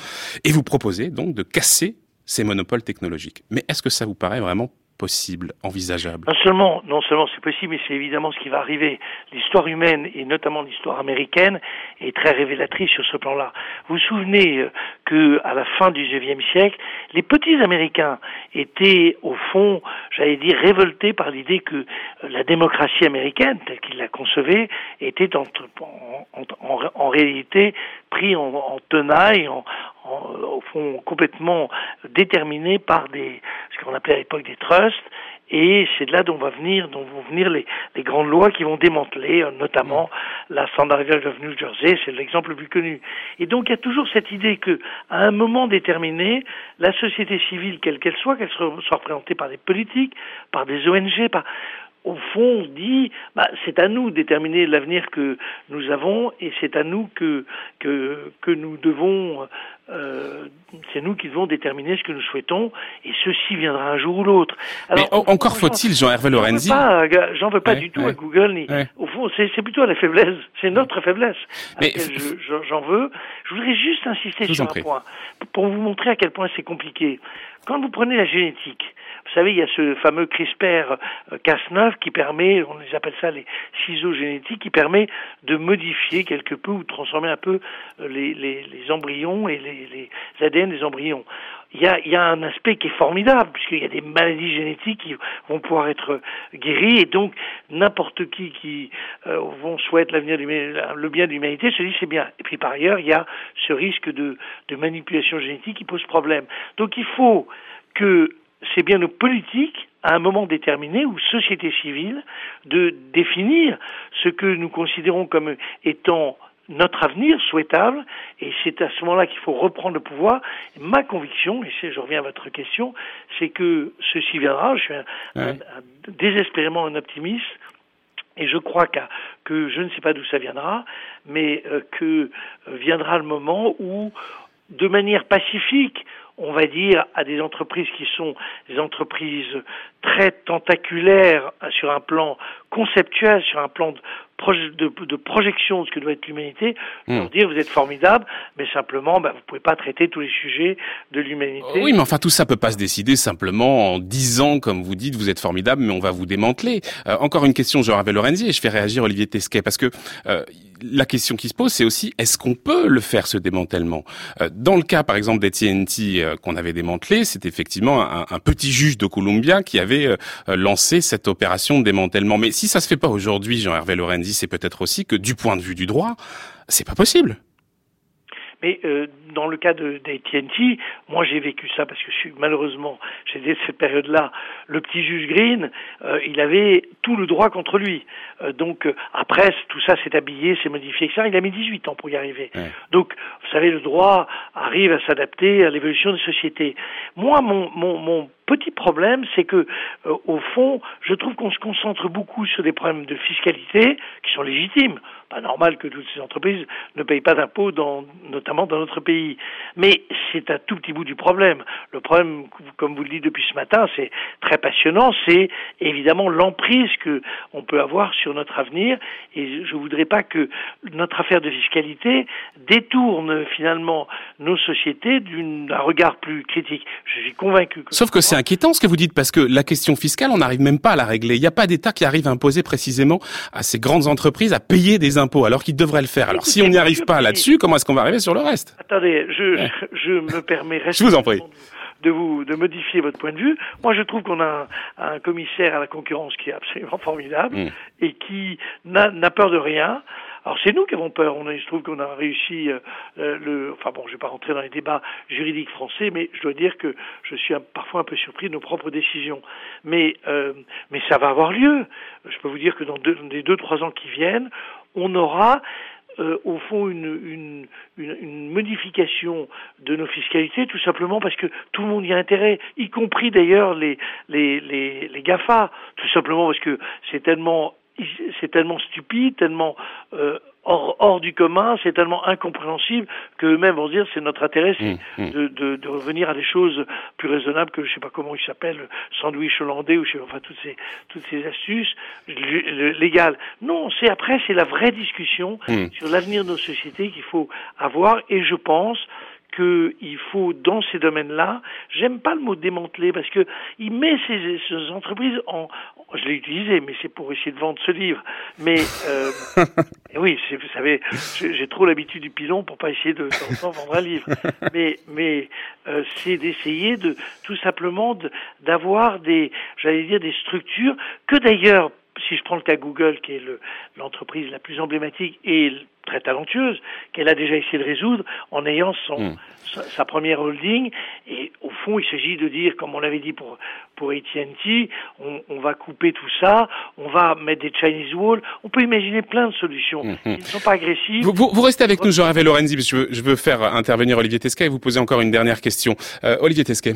Et vous proposez donc de casser ces monopoles technologiques. Mais est-ce que ça vous paraît vraiment possible, envisageable Non seulement, non seulement c'est possible, mais c'est évidemment ce qui va arriver. L'histoire humaine et notamment l'histoire américaine est très révélatrice sur ce plan-là. Vous vous souvenez euh, que à la fin du XIXe siècle, les petits Américains étaient au fond, j'allais dire, révoltés par l'idée que euh, la démocratie américaine, telle qu'ils la concevaient, était en, réalité pris en, tenaille, en, au fond complètement déterminé par des ce qu'on appelait à l'époque des trusts. Et c'est de là dont va venir dont vont venir les, les grandes lois qui vont démanteler euh, notamment la Standardization of New Jersey. C'est l'exemple le plus connu. Et donc il y a toujours cette idée que à un moment déterminé la société civile quelle qu'elle soit qu'elle soit représentée par des politiques par des ONG par au fond, dit, bah, c'est à nous de déterminer l'avenir que nous avons et c'est à nous que, que, que nous devons, euh, c'est nous qui devons déterminer ce que nous souhaitons et ceci viendra un jour ou l'autre. Mais encore faut-il, Jean-Hervé Lorenzi J'en veux pas, du tout à Google, ni, au fond, c'est plutôt à la faiblesse, c'est notre faiblesse Mais j'en veux. Je voudrais juste insister sur un point, pour vous montrer à quel point c'est compliqué. Quand vous prenez la génétique, vous savez, il y a ce fameux CRISPR-Cas9 euh, qui permet, on les appelle ça les ciseaux génétiques, qui permet de modifier quelque peu ou transformer un peu euh, les embryons et les, les ADN des embryons. Il y, a, y, a, un aspect qui est formidable, puisqu'il y a des maladies génétiques qui vont pouvoir être guéries, et donc n'importe qui qui euh, vont souhaite l'avenir le bien de l'humanité se dit c'est bien. Et puis par ailleurs, il y a ce risque de, de manipulation génétique qui pose problème. Donc il faut que c'est bien nos politiques, à un moment déterminé, ou société civile, de définir ce que nous considérons comme étant notre avenir souhaitable, et c'est à ce moment-là qu'il faut reprendre le pouvoir. Ma conviction, et je reviens à votre question, c'est que ceci viendra. Je suis un, désespérément un optimiste, et je crois que je ne sais pas d'où ça viendra, mais euh, que viendra le moment où, de manière pacifique, on va dire, à des entreprises qui sont des entreprises très tentaculaires sur un plan conceptuel, sur un plan de de, projection de ce que doit être l'humanité, hmm. pour dire vous êtes formidable, mais simplement bah, vous pouvez pas traiter tous les sujets de l'humanité. Oui, mais enfin tout ça peut pas se décider simplement en disant, comme vous dites, vous êtes formidable, mais on va vous démanteler. Euh, encore une question, Jean-Hervé Lorenzi, et je fais réagir Olivier Tesquet, parce que euh, la question qui se pose, c'est aussi est-ce qu'on peut le faire ce démantèlement? Euh, Dans le cas, par exemple, des TNT qu'on avait démantelé, c'est effectivement un, un, petit juge de Columbia qui avait lancé cette opération de démantèlement. Mais si ça se fait pas aujourd'hui, Jean-Hervé Lorenzi, c'est peut-être aussi que du point de vue du droit, c'est pas possible. Mais euh, dans le cas de, TNT, moi j'ai vécu ça parce que je suis malheureusement, j'ai cette période-là, le petit juge Green, euh, il avait tout le droit contre lui. Euh, donc après, tout ça s'est habillé, s'est modifié, etc. Il a mis 18 ans pour y arriver. Donc, vous savez, le droit arrive à s'adapter à l'évolution des sociétés. Moi, mon, mon, mon petit problème, c'est que, au fond, je trouve qu'on se concentre beaucoup sur des problèmes de fiscalité qui sont légitimes pas normal que toutes ces entreprises ne payent pas d'impôts, notamment dans notre pays. Mais c'est un tout petit bout du problème. Le problème, comme vous le dites depuis ce matin, c'est très passionnant, c'est évidemment l'emprise que on peut avoir sur notre avenir. Et je voudrais pas que notre affaire de fiscalité détourne finalement nos sociétés d'un regard plus critique. Je suis convaincu que... Sauf que c'est inquiétant ce que vous dites, parce que la question fiscale, on n'arrive même pas à la régler. Il n'y a pas d'État qui arrive à imposer précisément à ces grandes entreprises à payer des impôts, alors qu'ils devraient le faire. Alors si on n'y arrive pas là-dessus, comment est-ce qu'on va arriver sur le reste? Attendez, je, je me permets... Je vous en prie de vous de modifier votre point de vue. Moi, je trouve qu'on a un, commissaire à la concurrence qui est absolument formidable mm. et qui n'a peur de rien. Alors c'est nous qui avons peur. On a, il se trouve qu'on a réussi euh, euh, le. Enfin bon, je vais pas rentrer dans les débats juridiques français, mais je dois dire que je suis parfois un peu surpris de nos propres décisions. Mais euh, mais ça va avoir lieu. Je peux vous dire que dans deux, les deux trois ans qui viennent, on aura euh, au fond une, modification de nos fiscalités, tout simplement parce que tout le monde y a intérêt, y compris d'ailleurs les, les, les, les GAFA, tout simplement parce que c'est tellement c'est tellement stupide, tellement euh, hors, hors, du commun, c'est tellement incompréhensible qu'eux-mêmes vont se dire c'est notre intérêt, c'est mmh, mmh. de, de, de, revenir à des choses plus raisonnables que je sais pas comment il s'appelle, sandwich hollandais ou je sais pas, enfin toutes ces toutes ces astuces légales. Non, c'est après c'est la vraie discussion mmh. sur l'avenir de nos sociétés qu'il faut avoir et je pense qu'il faut, dans ces domaines-là, j'aime pas le mot démanteler parce que il met ces, ces entreprises en, je l'ai utilisé, mais c'est pour essayer de vendre ce livre. Mais euh, oui, vous savez, j'ai trop l'habitude du pilon pour pas essayer de, vendre un livre. Mais, mais euh, c'est d'essayer de tout simplement d'avoir des, j'allais dire, des structures que d'ailleurs si je prends le cas Google, qui est l'entreprise la plus emblématique et très talentueuse, qu'elle a déjà essayé de résoudre en ayant son, hmm. sa, première holding. Et au fond, il s'agit de dire, comme on l'avait dit pour, pour AT&T, on, on, va couper tout ça, on va mettre des Chinese walls, on peut imaginer plein de solutions. Ils ne sont pas agressifs. Vous, vous, restez avec nous, Jean-Hervé Lorenzi, parce que je veux, je veux, faire intervenir Olivier Tesquet et vous poser encore une dernière question. Euh, Olivier Tesquet.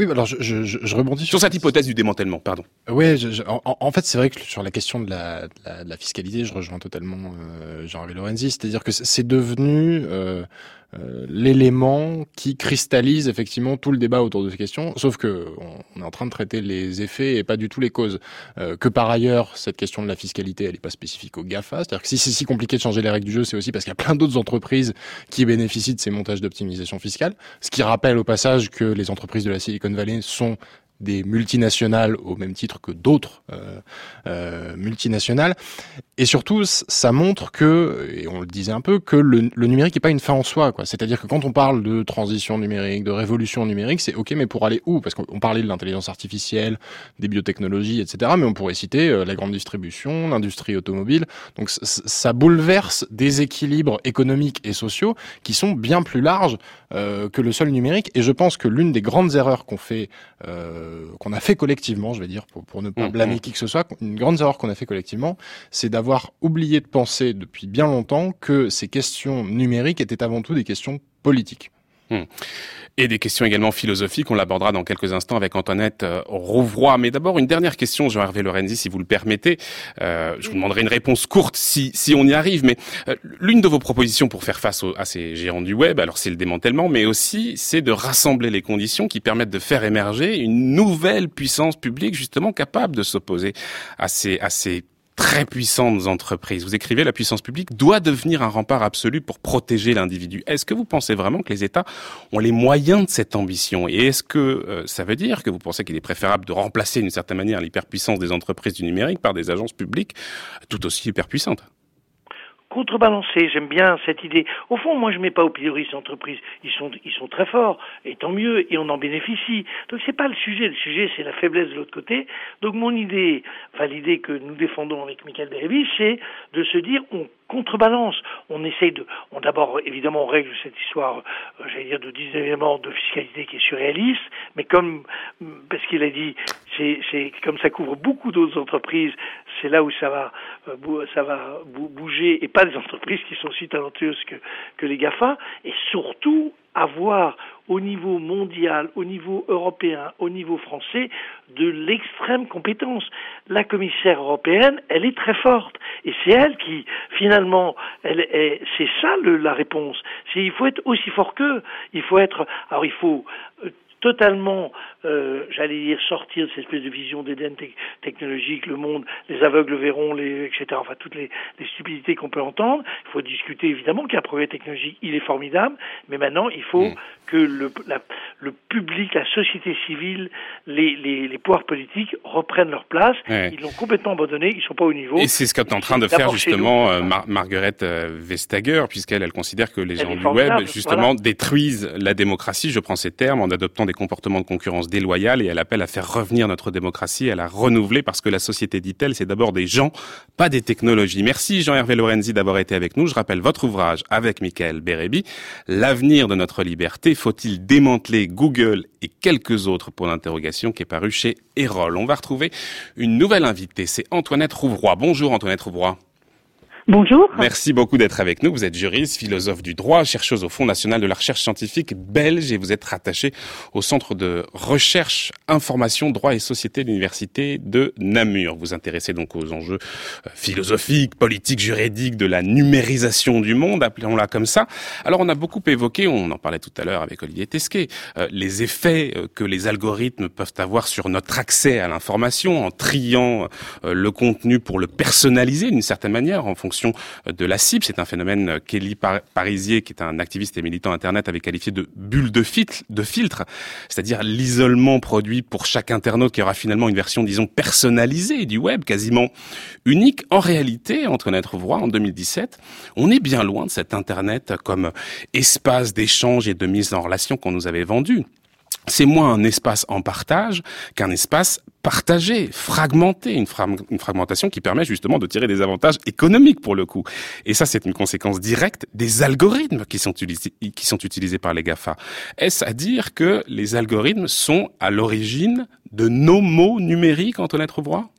Oui, alors je, je, je rebondis sur, cette hypothèse du démantèlement, pardon. Oui, en, en, fait, c'est vrai que sur la question de la, de la, de la fiscalité, je rejoins totalement euh, Jean-Hervé Lorenzi, c'est-à-dire que c'est devenu euh, euh, l'élément qui cristallise effectivement tout le débat autour de ces questions, sauf que on est en train de traiter les effets et pas du tout les causes. Euh, que par ailleurs, cette question de la fiscalité, elle n'est pas spécifique au GAFA, c'est-à-dire que si c'est si compliqué de changer les règles du jeu, c'est aussi parce qu'il y a plein d'autres entreprises qui bénéficient de ces montages d'optimisation fiscale, ce qui rappelle au passage que les entreprises de la Silicon Valley sont des multinationales au même titre que d'autres euh, euh, multinationales. Et surtout, ça montre que, et on le disait un peu, que le, le numérique n'est pas une fin en soi. C'est-à-dire que quand on parle de transition numérique, de révolution numérique, c'est OK, mais pour aller où? Parce qu'on parlait de l'intelligence artificielle, des biotechnologies, etc. Mais on pourrait citer euh, la grande distribution, l'industrie automobile. Donc ça bouleverse des équilibres économiques et sociaux qui sont bien plus larges euh, que le seul numérique. Et je pense que l'une des grandes erreurs qu'on fait euh, qu'on a fait collectivement, je vais dire, pour, pour ne pas mmh, blâmer mmh. qui que ce soit, une grande erreur qu'on a fait collectivement, c'est d'avoir oublié de penser depuis bien longtemps que ces questions numériques étaient avant tout des questions politiques. Hmm. Et des questions également philosophiques, on l'abordera dans quelques instants avec Antoinette euh, Rouvroy. Mais d'abord, une dernière question, Jean-Hervé Lorenzi, si vous le permettez. Euh, je vous demanderai une réponse courte si, si on y arrive. Mais euh, l'une de vos propositions pour faire face à ces géants du web, alors c'est le démantèlement, mais aussi c'est de rassembler les conditions qui permettent de faire émerger une nouvelle puissance publique justement capable de s'opposer à ces, à ces très puissantes entreprises. Vous écrivez la puissance publique doit devenir un rempart absolu pour protéger l'individu. Est-ce que vous pensez vraiment que les États ont les moyens de cette ambition? Et est-ce que euh, ça veut dire que vous pensez qu'il est préférable de remplacer d'une certaine manière l'hyperpuissance des entreprises du numérique par des agences publiques tout aussi hyperpuissantes? Contrebalancer. J'aime bien cette idée. Au fond, moi, je mets pas au pilori ces entreprises. Ils sont, ils sont très forts, et tant mieux, et on en bénéficie. Donc, c'est pas le sujet. Le sujet, c'est la faiblesse de l'autre côté. Donc, mon idée, enfin, l'idée que nous défendons avec Michael Bérébi, c'est de se dire, on contrebalance. On essaye de, on d'abord, évidemment, on règle cette histoire, euh, j'allais dire, de 10 éléments de fiscalité qui est surréaliste, mais comme, parce qu'il a dit, c'est, comme ça couvre beaucoup d'autres entreprises, c'est là où ça va, euh, ça va bouger, et pas des entreprises qui sont aussi talentueuses que, les GAFA, et surtout avoir au niveau mondial, au niveau européen, au niveau français, de l'extrême compétence. La commissaire européenne, elle est très forte. Et c'est elle qui, finalement, elle, c'est ça la réponse. il faut être aussi fort qu'eux. Il faut être, alors il faut euh, totalement, euh, j'allais dire, sortir de cette espèce de vision d'Éden technologique, le monde, les aveugles verront, les, etc. Enfin, toutes les, les stupidités qu'on peut entendre. Il faut discuter, évidemment, qu'un progrès technologique, il est formidable, mais maintenant, il faut mm. que le, la, le public, la société civile, les, les, les pouvoirs politiques reprennent leur place. Ils l'ont complètement abandonné, ils sont pas au niveau. Et c'est ce qu'est en train de faire, justement, euh, Margaret euh, Vestager, puisqu'elle, elle considère que les gens du web, justement, détruisent la démocratie, je prends ces termes, en adoptant des comportements de concurrence déloyale et elle appelle à faire revenir notre démocratie, à la renouveler parce que la société, dit-elle, c'est d'abord des gens, pas des technologies. Merci Jean-Hervé Lorenzi d'avoir été avec nous. Je rappelle votre ouvrage avec Michael Bérébi, L'avenir de notre liberté, faut-il démanteler Google et quelques autres? Points d'interrogation qui est paru chez Erol. On va retrouver une nouvelle invitée, c'est Antoinette Rouvroy. Bonjour Antoinette Rouvroy. Bonjour. Merci beaucoup d'être avec nous. Vous êtes juriste, philosophe du droit, chercheuse au Fonds national de la recherche scientifique belge et vous êtes rattachée au Centre de recherche, information, droit et société de l'Université de Namur. Vous intéressez donc aux enjeux euh, philosophiques, politiques, juridiques de la numérisation du monde, appelons-la comme ça. Alors on a beaucoup évoqué, on en parlait tout à l'heure avec Olivier Tesquet, euh, les effets euh, que les algorithmes peuvent avoir sur notre accès à l'information en triant le contenu pour le personnaliser d'une certaine manière en fonction de la cible. C'est un phénomène qu'Elie Parisier, qui est un activiste et militant Internet, avait qualifié de bulle de filtre, c'est-à-dire l'isolement produit pour chaque internaute qui aura finalement une version, disons, personnalisée du web, quasiment unique. En réalité, entre notre voix, en 2017, on est bien loin de cet Internet comme espace d'échange et de mise en relation qu'on nous avait vendu c'est moins un espace en partage qu'un espace partagé, fragmenté, une, fragmentation qui permet justement de tirer des avantages économiques pour le coup. Et ça, c'est une conséquence directe des algorithmes qui sont, utilisés, qui sont utilisés par les GAFA. Est-ce à dire que les algorithmes sont à l'origine de nos mots numériques, Antoinette Rouvroy?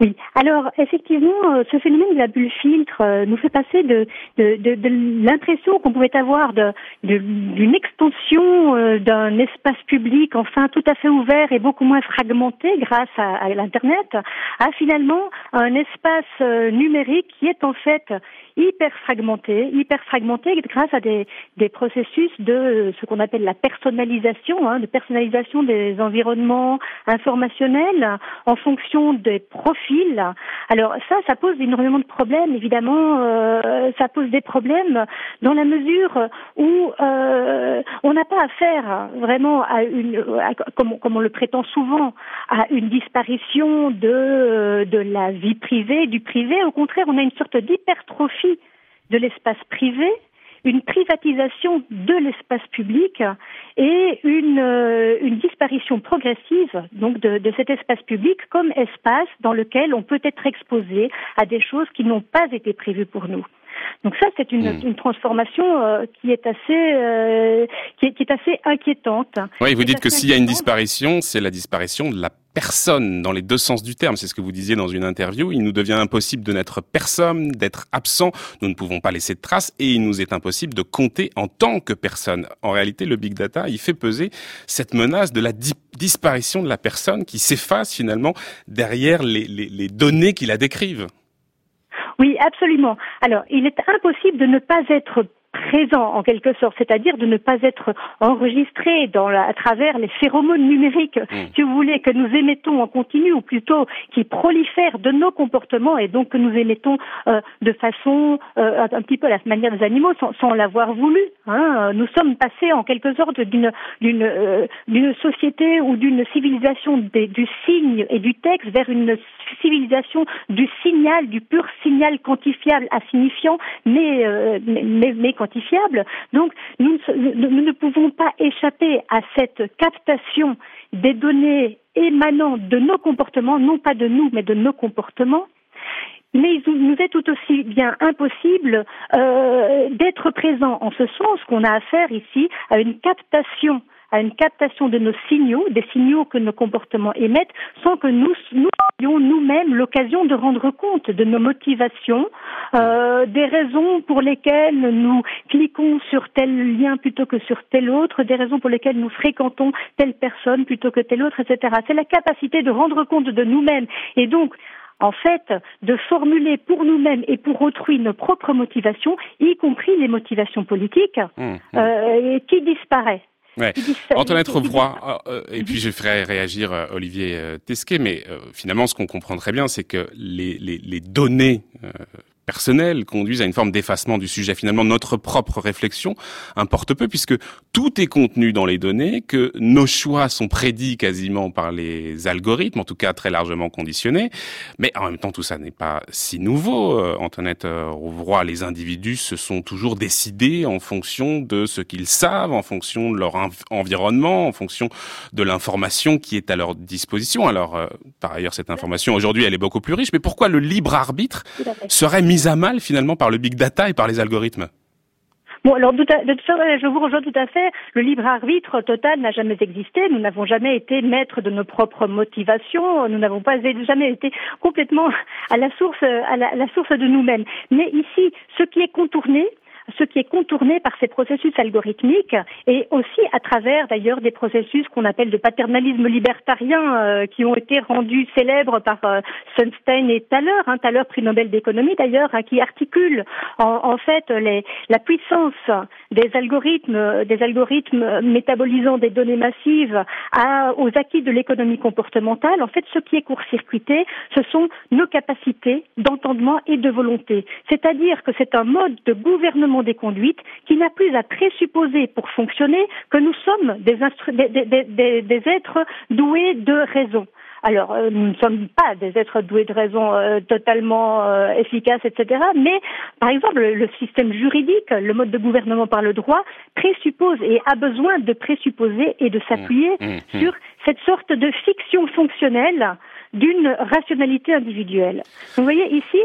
Oui, alors effectivement, euh, ce phénomène de la bulle filtre euh, nous fait passer de, de, de, l'impression qu'on pouvait avoir d'une extension euh, d'un espace public enfin tout à fait ouvert et beaucoup moins fragmenté grâce à, l'Internet à finalement un espace numérique qui est en fait hyper fragmenté, hyper fragmenté grâce à des, des processus de ce qu'on appelle la personnalisation, hein, de personnalisation des environnements informationnels en fonction des profils. Alors ça, ça pose énormément de problèmes, évidemment. Euh, ça pose des problèmes dans la mesure où euh, on n'a pas affaire vraiment à une, comme, comme, on le prétend souvent, à une disparition de, de la vie privée, du privé. Au contraire, on a une sorte d'hypertrophie de l'espace privé, une privatisation de l'espace public et une, euh, disparition progressive donc de, cet espace public comme espace dans lequel on peut être exposé à des choses qui n'ont pas été prévues pour nous. Donc ça, c'est une, hmm. une, transformation euh, qui est assez euh, qui, est, qui, est, assez inquiétante. Oui, vous dites que s'il y a une disparition, c'est la disparition de la personne dans les deux sens du terme. C'est ce que vous disiez dans une interview. Il nous devient impossible de n'être personne, d'être absent. Nous ne pouvons pas laisser de traces et il nous est impossible de compter en tant que personne. En réalité, le big data, il fait peser cette menace de la disparition de la personne qui s'efface finalement derrière les, les, les données qui la décrivent. Oui, absolument. Alors, il est impossible de ne pas être présent en quelque sorte, c'est-à-dire de ne pas être enregistré dans à travers les phéromones numériques, mmh. si vous voulez, que nous émettons en continu, ou plutôt qui prolifèrent de nos comportements et donc que nous émettons euh, de façon euh, un petit peu à la manière des animaux, sans, sans l'avoir voulu. Hein. Nous sommes passés en quelque sorte d'une d'une euh, d'une société ou d'une civilisation des, du signe et du texte vers une civilisation du signal, du pur signal quantifiable, insignifiant, mais, mais, mais Donc, nous, ne pouvons pas échapper à cette captation des données émanant de nos comportements, non pas de nous, mais de nos comportements. Mais il nous est tout aussi bien impossible euh, d'être présent en ce sens qu'on a affaire ici à une captation à une captation de nos signaux, des signaux que nos comportements émettent, sans que nous, nous ayons nous-mêmes l'occasion de rendre compte de nos motivations, euh, des raisons pour lesquelles nous cliquons sur tel lien plutôt que sur tel autre, des raisons pour lesquelles nous fréquentons telle personne plutôt que telle autre, etc. C'est la capacité de rendre compte de nous-mêmes et donc en fait, de formuler pour nous-mêmes et pour autrui nos propres motivations, y compris les motivations politiques, mmh, mmh. Euh, qui disparaît. Ouais. Antoinette Revroy, euh, et puis je ferai réagir euh, Olivier euh, Tesquet, mais finalement ce qu'on comprend très bien, c'est que les, les, les données conduisent à une forme d'effacement du sujet. Finalement, notre propre réflexion importe peu puisque tout est contenu dans les données, que nos choix sont prédits quasiment par les algorithmes, en tout cas très largement conditionnés. Mais en même temps, tout ça n'est pas si nouveau. Euh, Antoinette euh, Rouvroy, les individus se sont toujours décidés en fonction de ce qu'ils savent, en fonction de leur environnement, en fonction de l'information qui est à leur disposition. Alors, euh, par ailleurs, cette information aujourd'hui, elle est beaucoup plus riche. Mais pourquoi le libre arbitre serait mis à mal finalement par le big data et par les algorithmes Bon, alors je vous rejoins tout à fait. Le libre arbitre total n'a jamais existé. Nous n'avons jamais été maîtres de nos propres motivations. Nous n'avons pas jamais été complètement à la source, à la source de nous-mêmes. Mais ici, ce qui est contourné, ce qui est contourné par ces processus algorithmiques et aussi à travers d'ailleurs des processus qu'on appelle de paternalisme libertarien euh, qui ont été rendus célèbres par euh, Sunstein et Thaler, hein, Thaler prix Nobel d'économie d'ailleurs, hein, qui articule en, fait la puissance des algorithmes, des algorithmes métabolisant des données massives aux acquis de l'économie comportementale. En fait, ce qui est court-circuité, ce sont nos capacités d'entendement et de volonté. C'est-à-dire que c'est un mode de gouvernement des conduites qui n'a plus à présupposer pour fonctionner que nous sommes des, des, êtres doués de raison. Alors, euh, nous ne sommes pas des êtres doués de raison euh, totalement euh, efficaces, etc. Mais, par exemple, le système juridique, le mode de gouvernement par le droit, présuppose et a besoin de présupposer et de s'appuyer mmh, mmh, mmh. sur cette sorte de fiction fonctionnelle d'une rationalité individuelle. Vous voyez ici,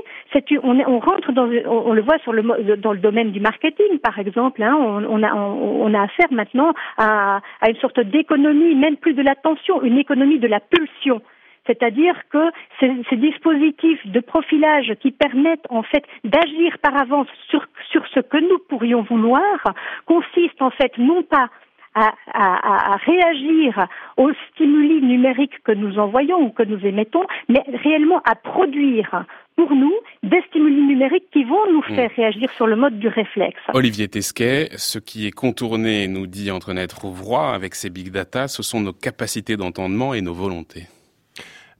on, on, rentre dans, on, le voit sur le, dans le domaine du marketing, par exemple. Hein, on, a, on, a affaire maintenant à, à une sorte d'économie, même plus de l'attention, une économie de la pulsion. C'est-à-dire que ces, ces, dispositifs de profilage qui permettent en fait d'agir par avance sur, sur ce que nous pourrions vouloir consistent en fait non pas à, à, à, réagir aux stimuli numériques que nous envoyons ou que nous émettons, mais réellement à produire pour nous des stimuli numériques qui vont nous faire hmm. réagir sur le mode du réflexe. Olivier Tesquet, ce qui est contourné, nous dit Antoinette Rouvroy, avec ces big data, ce sont nos capacités d'entendement et nos volontés.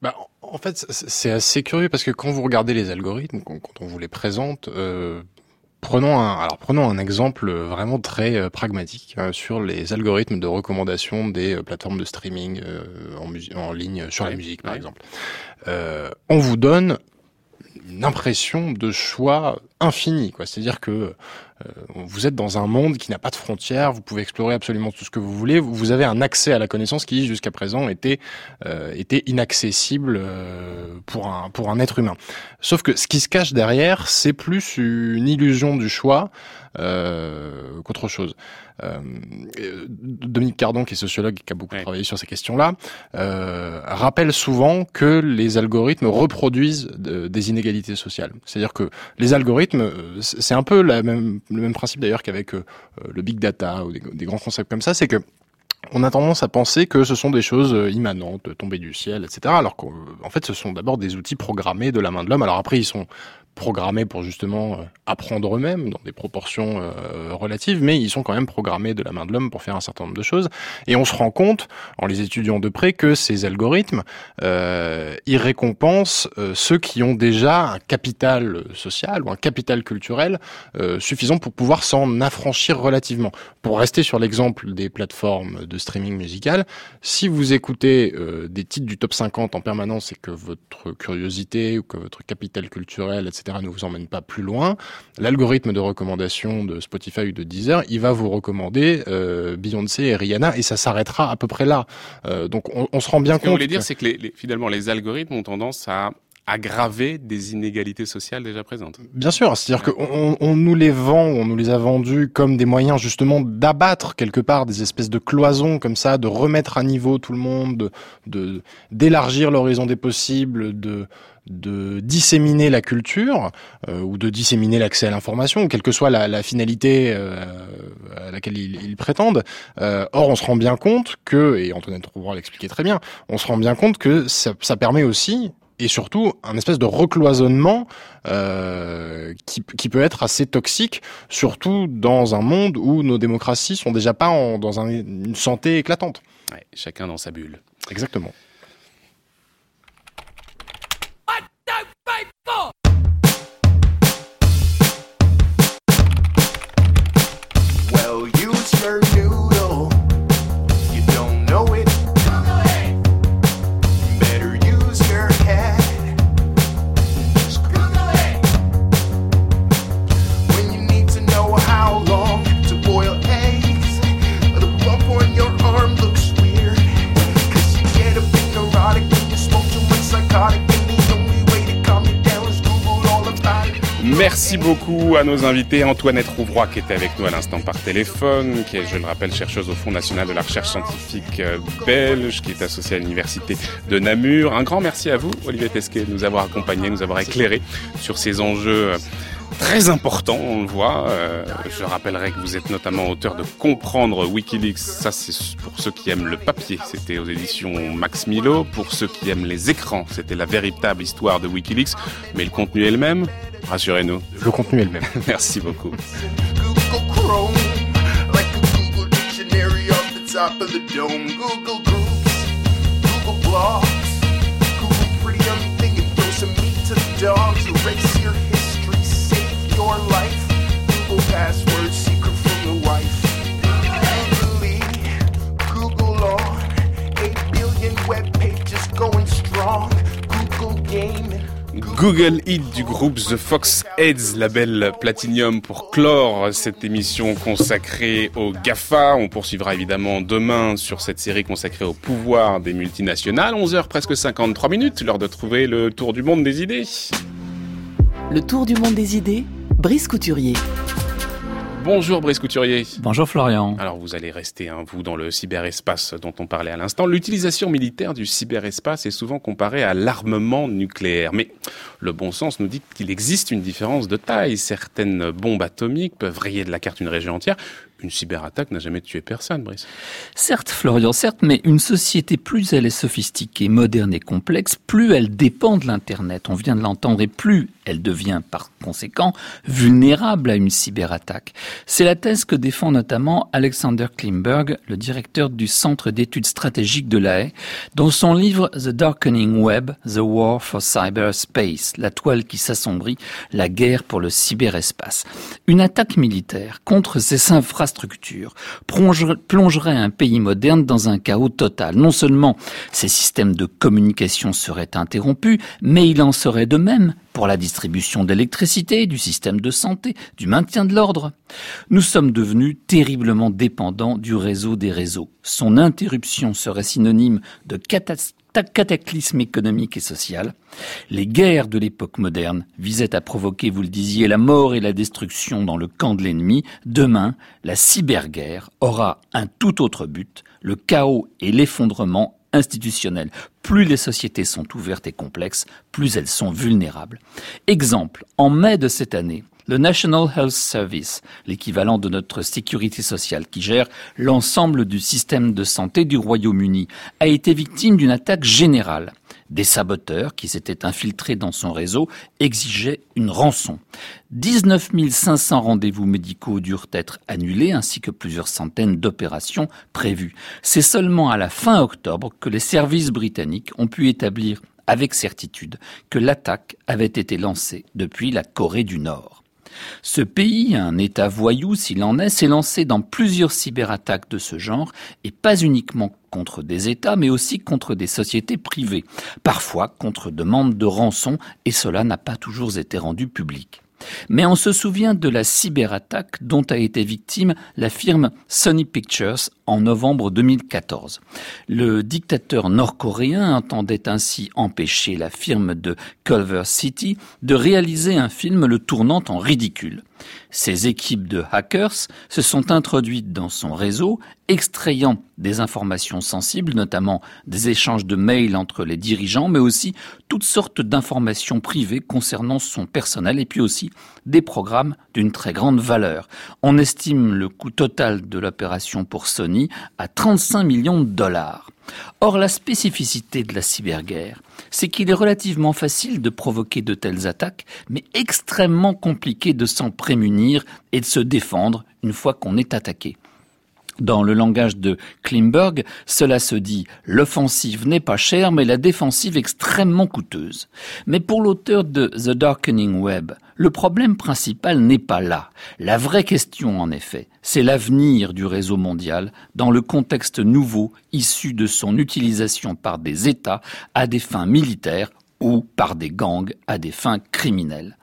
Bah, en fait, c'est assez curieux parce que quand vous regardez les algorithmes, quand on vous les présente, euh, Prenons un, alors prenons un exemple vraiment très euh, pragmatique euh, sur les algorithmes de recommandation des euh, plateformes de streaming en, en, ligne sur la musique, par exemple. on vous donne une impression de choix infini. C'est-à-dire que euh, vous êtes dans un monde qui n'a pas de frontières, vous pouvez explorer absolument tout ce que vous voulez, vous avez un accès à la connaissance qui jusqu'à présent était euh, était inaccessible euh, pour un pour un être humain. Sauf que ce qui se cache derrière, c'est plus une illusion du choix qu'autre chose. Euh, Dominique Cardon, qui est sociologue et qui a beaucoup travaillé sur ces questions-là, euh, rappelle souvent que les algorithmes reproduisent des inégalités sociales. C'est-à-dire que les algorithmes, c'est un peu la même, le même principe d'ailleurs qu'avec euh, le big data ou des, des grands concepts comme ça, c'est que on a tendance à penser que ce sont des choses immanentes, tombées du ciel, etc. Alors qu'en fait, ce sont d'abord des outils programmés de la main de l'homme. Alors après, ils sont programmés pour justement euh, apprendre eux-mêmes dans des proportions euh, relatives, mais ils sont quand même programmés de la main de l'homme pour faire un certain nombre de choses. Et on se rend compte, en les étudiant de près, que ces algorithmes, euh, ils récompensent euh, ceux qui ont déjà un capital social ou un capital culturel suffisant pour pouvoir s'en affranchir relativement. Pour rester sur l'exemple des plateformes de streaming musical, si vous écoutez des titres du top 50 en permanence et que votre curiosité ou que votre capital culturel, etc., ne vous emmène pas plus loin, l'algorithme de recommandation de Spotify ou de Deezer, il va vous recommander euh, Beyoncé et Rihanna et ça s'arrêtera à peu près là. Euh, donc on, on, se rend bien Ce compte. Ce que vous voulez dire, c'est que les, finalement les algorithmes ont tendance à aggraver des inégalités sociales déjà présentes. Bien sûr, c'est-à-dire qu'on on nous les vend, on nous les a vendus comme des moyens justement d'abattre quelque part des espèces de cloisons comme ça, de remettre à niveau tout le monde, de d'élargir l'horizon des possibles, de de disséminer la culture euh, ou de disséminer l'accès à l'information, quelle que soit la, la finalité euh, à laquelle ils, ils prétendent. Euh, or, on se rend bien compte que, et Antoinette Rouvroy l'expliquait très bien, on se rend bien compte que ça, ça permet aussi et surtout un espèce de recloisonnement euh, qui, qui, peut être assez toxique, surtout dans un monde où nos démocraties sont déjà pas en, dans un, une santé éclatante. Ouais, chacun dans sa bulle. Exactement. Beaucoup à nos invités, Antoinette Rouvroy qui était avec nous à l'instant par téléphone, qui est, je le rappelle, chercheuse au Fonds national de la recherche scientifique euh, belge, qui est associée à l'université de Namur. Un grand merci à vous, Olivier Tesquet, de nous avoir accompagnés, nous avoir éclairés sur ces enjeux euh, très important, on le voit. Euh, je rappellerai que vous êtes notamment auteur de Comprendre Wikileaks. Ça, c'est pour ceux qui aiment le papier. C'était aux éditions Max Milo. Pour ceux qui aiment les écrans, c'était la véritable histoire de Wikileaks. Mais le contenu est le même. Rassurez-nous. Le contenu est le même. Merci beaucoup. your life. Google password secret from your wife. Google on 8 billion web pages going strong. Google gaming. Google Hit du groupe The Fox Heads, label Platinum pour clore cette émission consacrée au GAFA. On poursuivra évidemment demain sur cette série consacrée au pouvoir des multinationales. 11h presque 53 minutes, l'heure de trouver le tour du monde des idées. Le tour du monde des idées Brice Couturier. Bonjour Brice Couturier. Bonjour Florian. Alors vous allez rester, hein, vous, dans le cyberespace dont on parlait à l'instant. L'utilisation militaire du cyberespace est souvent comparée à l'armement nucléaire. Mais le bon sens nous dit qu'il existe une différence de taille. Certaines bombes atomiques peuvent rayer de la carte une région entière une cyberattaque n'a jamais tué personne, Brice. Certes, Florian, certes, mais une société, plus elle est sophistiquée, moderne et complexe, plus elle dépend de l'Internet. On vient de l'entendre, et plus elle devient par conséquent vulnérable à une cyberattaque. C'est la thèse que défend notamment Alexander Klimberg, le directeur du Centre d'études stratégiques de la Haye, dans son livre The Darkening Web, The War for Cyberspace, la toile qui s'assombrit, la guerre pour le cyberespace. Une attaque militaire contre ces infrastructures plongerait un pays moderne dans un chaos total. Non seulement ces systèmes de communication seraient interrompus, mais il en serait de même pour la distribution d'électricité, du système de santé, du maintien de l'ordre. Nous sommes devenus terriblement dépendants du réseau des réseaux. Son interruption serait synonyme de cataclysme économique et social. Les guerres de l'époque moderne visaient à provoquer, vous le disiez, la mort et la destruction dans le camp de l'ennemi. Demain, la cyberguerre aura un tout autre but, le chaos et l'effondrement institutionnelle. Plus les sociétés sont ouvertes et complexes, plus elles sont vulnérables. Exemple, en mai de cette année, le National Health Service, l'équivalent de notre sécurité sociale qui gère l'ensemble du système de santé du Royaume-Uni, a été victime d'une attaque générale. Des saboteurs qui s'étaient infiltrés dans son réseau exigeaient une rançon. 19 500 rendez-vous médicaux durent être annulés ainsi que plusieurs centaines d'opérations prévues. C'est seulement à la fin octobre que les services britanniques ont pu établir avec certitude que l'attaque avait été lancée depuis la Corée du Nord. Ce pays, un État voyou s'il en est, s'est lancé dans plusieurs cyberattaques de ce genre, et pas uniquement contre des États, mais aussi contre des sociétés privées, parfois contre demande de rançon, et cela n'a pas toujours été rendu public. Mais on se souvient de la cyberattaque dont a été victime la firme Sony Pictures en novembre 2014. Le dictateur nord-coréen entendait ainsi empêcher la firme de Culver City de réaliser un film le tournant en ridicule. Ces équipes de hackers se sont introduites dans son réseau, extrayant des informations sensibles, notamment des échanges de mails entre les dirigeants, mais aussi toutes sortes d'informations privées concernant son personnel et puis aussi des programmes d'une très grande valeur. On estime le coût total de l'opération pour Sony à 35 millions de dollars. Or, la spécificité de la cyberguerre, c'est qu'il est relativement facile de provoquer de telles attaques, mais extrêmement compliqué de s'en prémunir et de se défendre une fois qu'on est attaqué. Dans le langage de Klimberg, cela se dit l'offensive n'est pas chère, mais la défensive extrêmement coûteuse. Mais pour l'auteur de The Darkening Web, le problème principal n'est pas là. La vraie question, en effet, c'est l'avenir du réseau mondial dans le contexte nouveau issu de son utilisation par des États à des fins militaires ou par des gangs à des fins criminelles.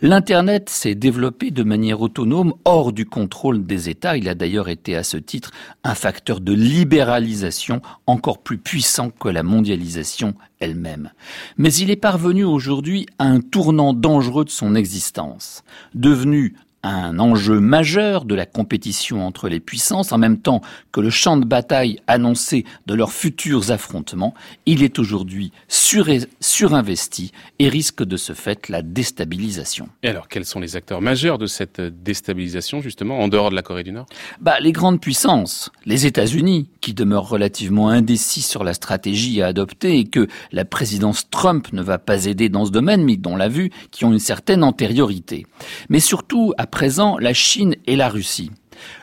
L'Internet s'est développé de manière autonome hors du contrôle des États. Il a d'ailleurs été à ce titre un facteur de libéralisation encore plus puissant que la mondialisation elle-même. Mais il est parvenu aujourd'hui à un tournant dangereux de son existence. Devenu un enjeu majeur de la compétition entre les puissances, en même temps que le champ de bataille annoncé de leurs futurs affrontements, il est aujourd'hui surinvesti et risque de ce fait la déstabilisation. Et alors, quels sont les acteurs majeurs de cette déstabilisation, justement, en dehors de la Corée du Nord? Bah, Les grandes puissances, les États-Unis, qui demeurent relativement indécis sur la stratégie à adopter et que la présidence Trump ne va pas aider dans ce domaine, mais dont l'a vu, qui ont une certaine antériorité. Mais surtout, à présent, la Chine et la Russie.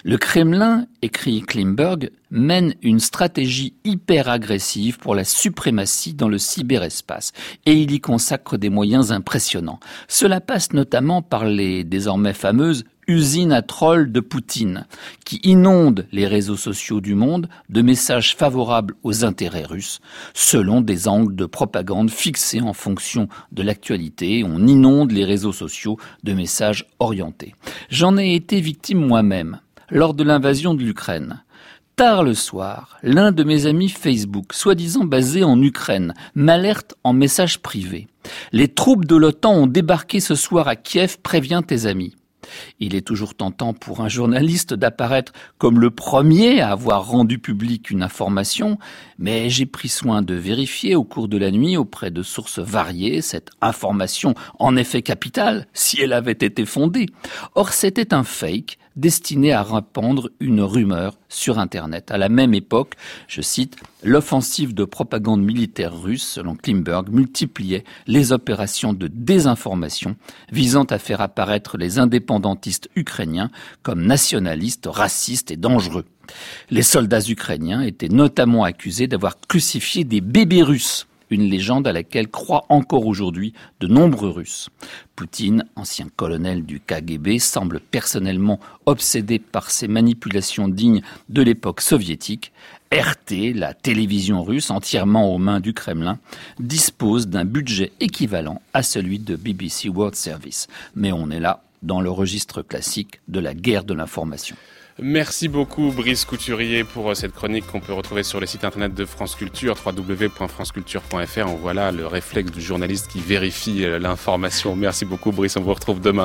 Le Kremlin, écrit Klimberg, mène une stratégie hyper agressive pour la suprématie dans le cyberespace et il y consacre des moyens impressionnants. Cela passe notamment par les désormais fameuses usine à trolls de Poutine, qui inonde les réseaux sociaux du monde de messages favorables aux intérêts russes, selon des angles de propagande fixés en fonction de l'actualité. On inonde les réseaux sociaux de messages orientés. J'en ai été victime moi-même lors de l'invasion de l'Ukraine. Tard le soir, l'un de mes amis Facebook, soi-disant basé en Ukraine, m'alerte en message privé. Les troupes de l'OTAN ont débarqué ce soir à Kiev, préviens tes amis. Il est toujours tentant pour un journaliste d'apparaître comme le premier à avoir rendu public une information, mais j'ai pris soin de vérifier au cours de la nuit auprès de sources variées cette information en effet capitale, si elle avait été fondée. Or c'était un fake destiné à répandre une rumeur sur Internet. À la même époque, je cite, l'offensive de propagande militaire russe, selon Klimberg, multipliait les opérations de désinformation visant à faire apparaître les indépendantistes ukrainiens comme nationalistes, racistes et dangereux. Les soldats ukrainiens étaient notamment accusés d'avoir crucifié des bébés russes une légende à laquelle croient encore aujourd'hui de nombreux Russes. Poutine, ancien colonel du KGB, semble personnellement obsédé par ces manipulations dignes de l'époque soviétique. RT, la télévision russe entièrement aux mains du Kremlin, dispose d'un budget équivalent à celui de BBC World Service. Mais on est là dans le registre classique de la guerre de l'information. Merci beaucoup Brice Couturier pour euh, cette chronique qu'on peut retrouver sur le site internet de France Culture, www.franceculture.fr. On voit là le réflexe du journaliste qui vérifie euh, l'information. Merci beaucoup Brice, on vous retrouve demain.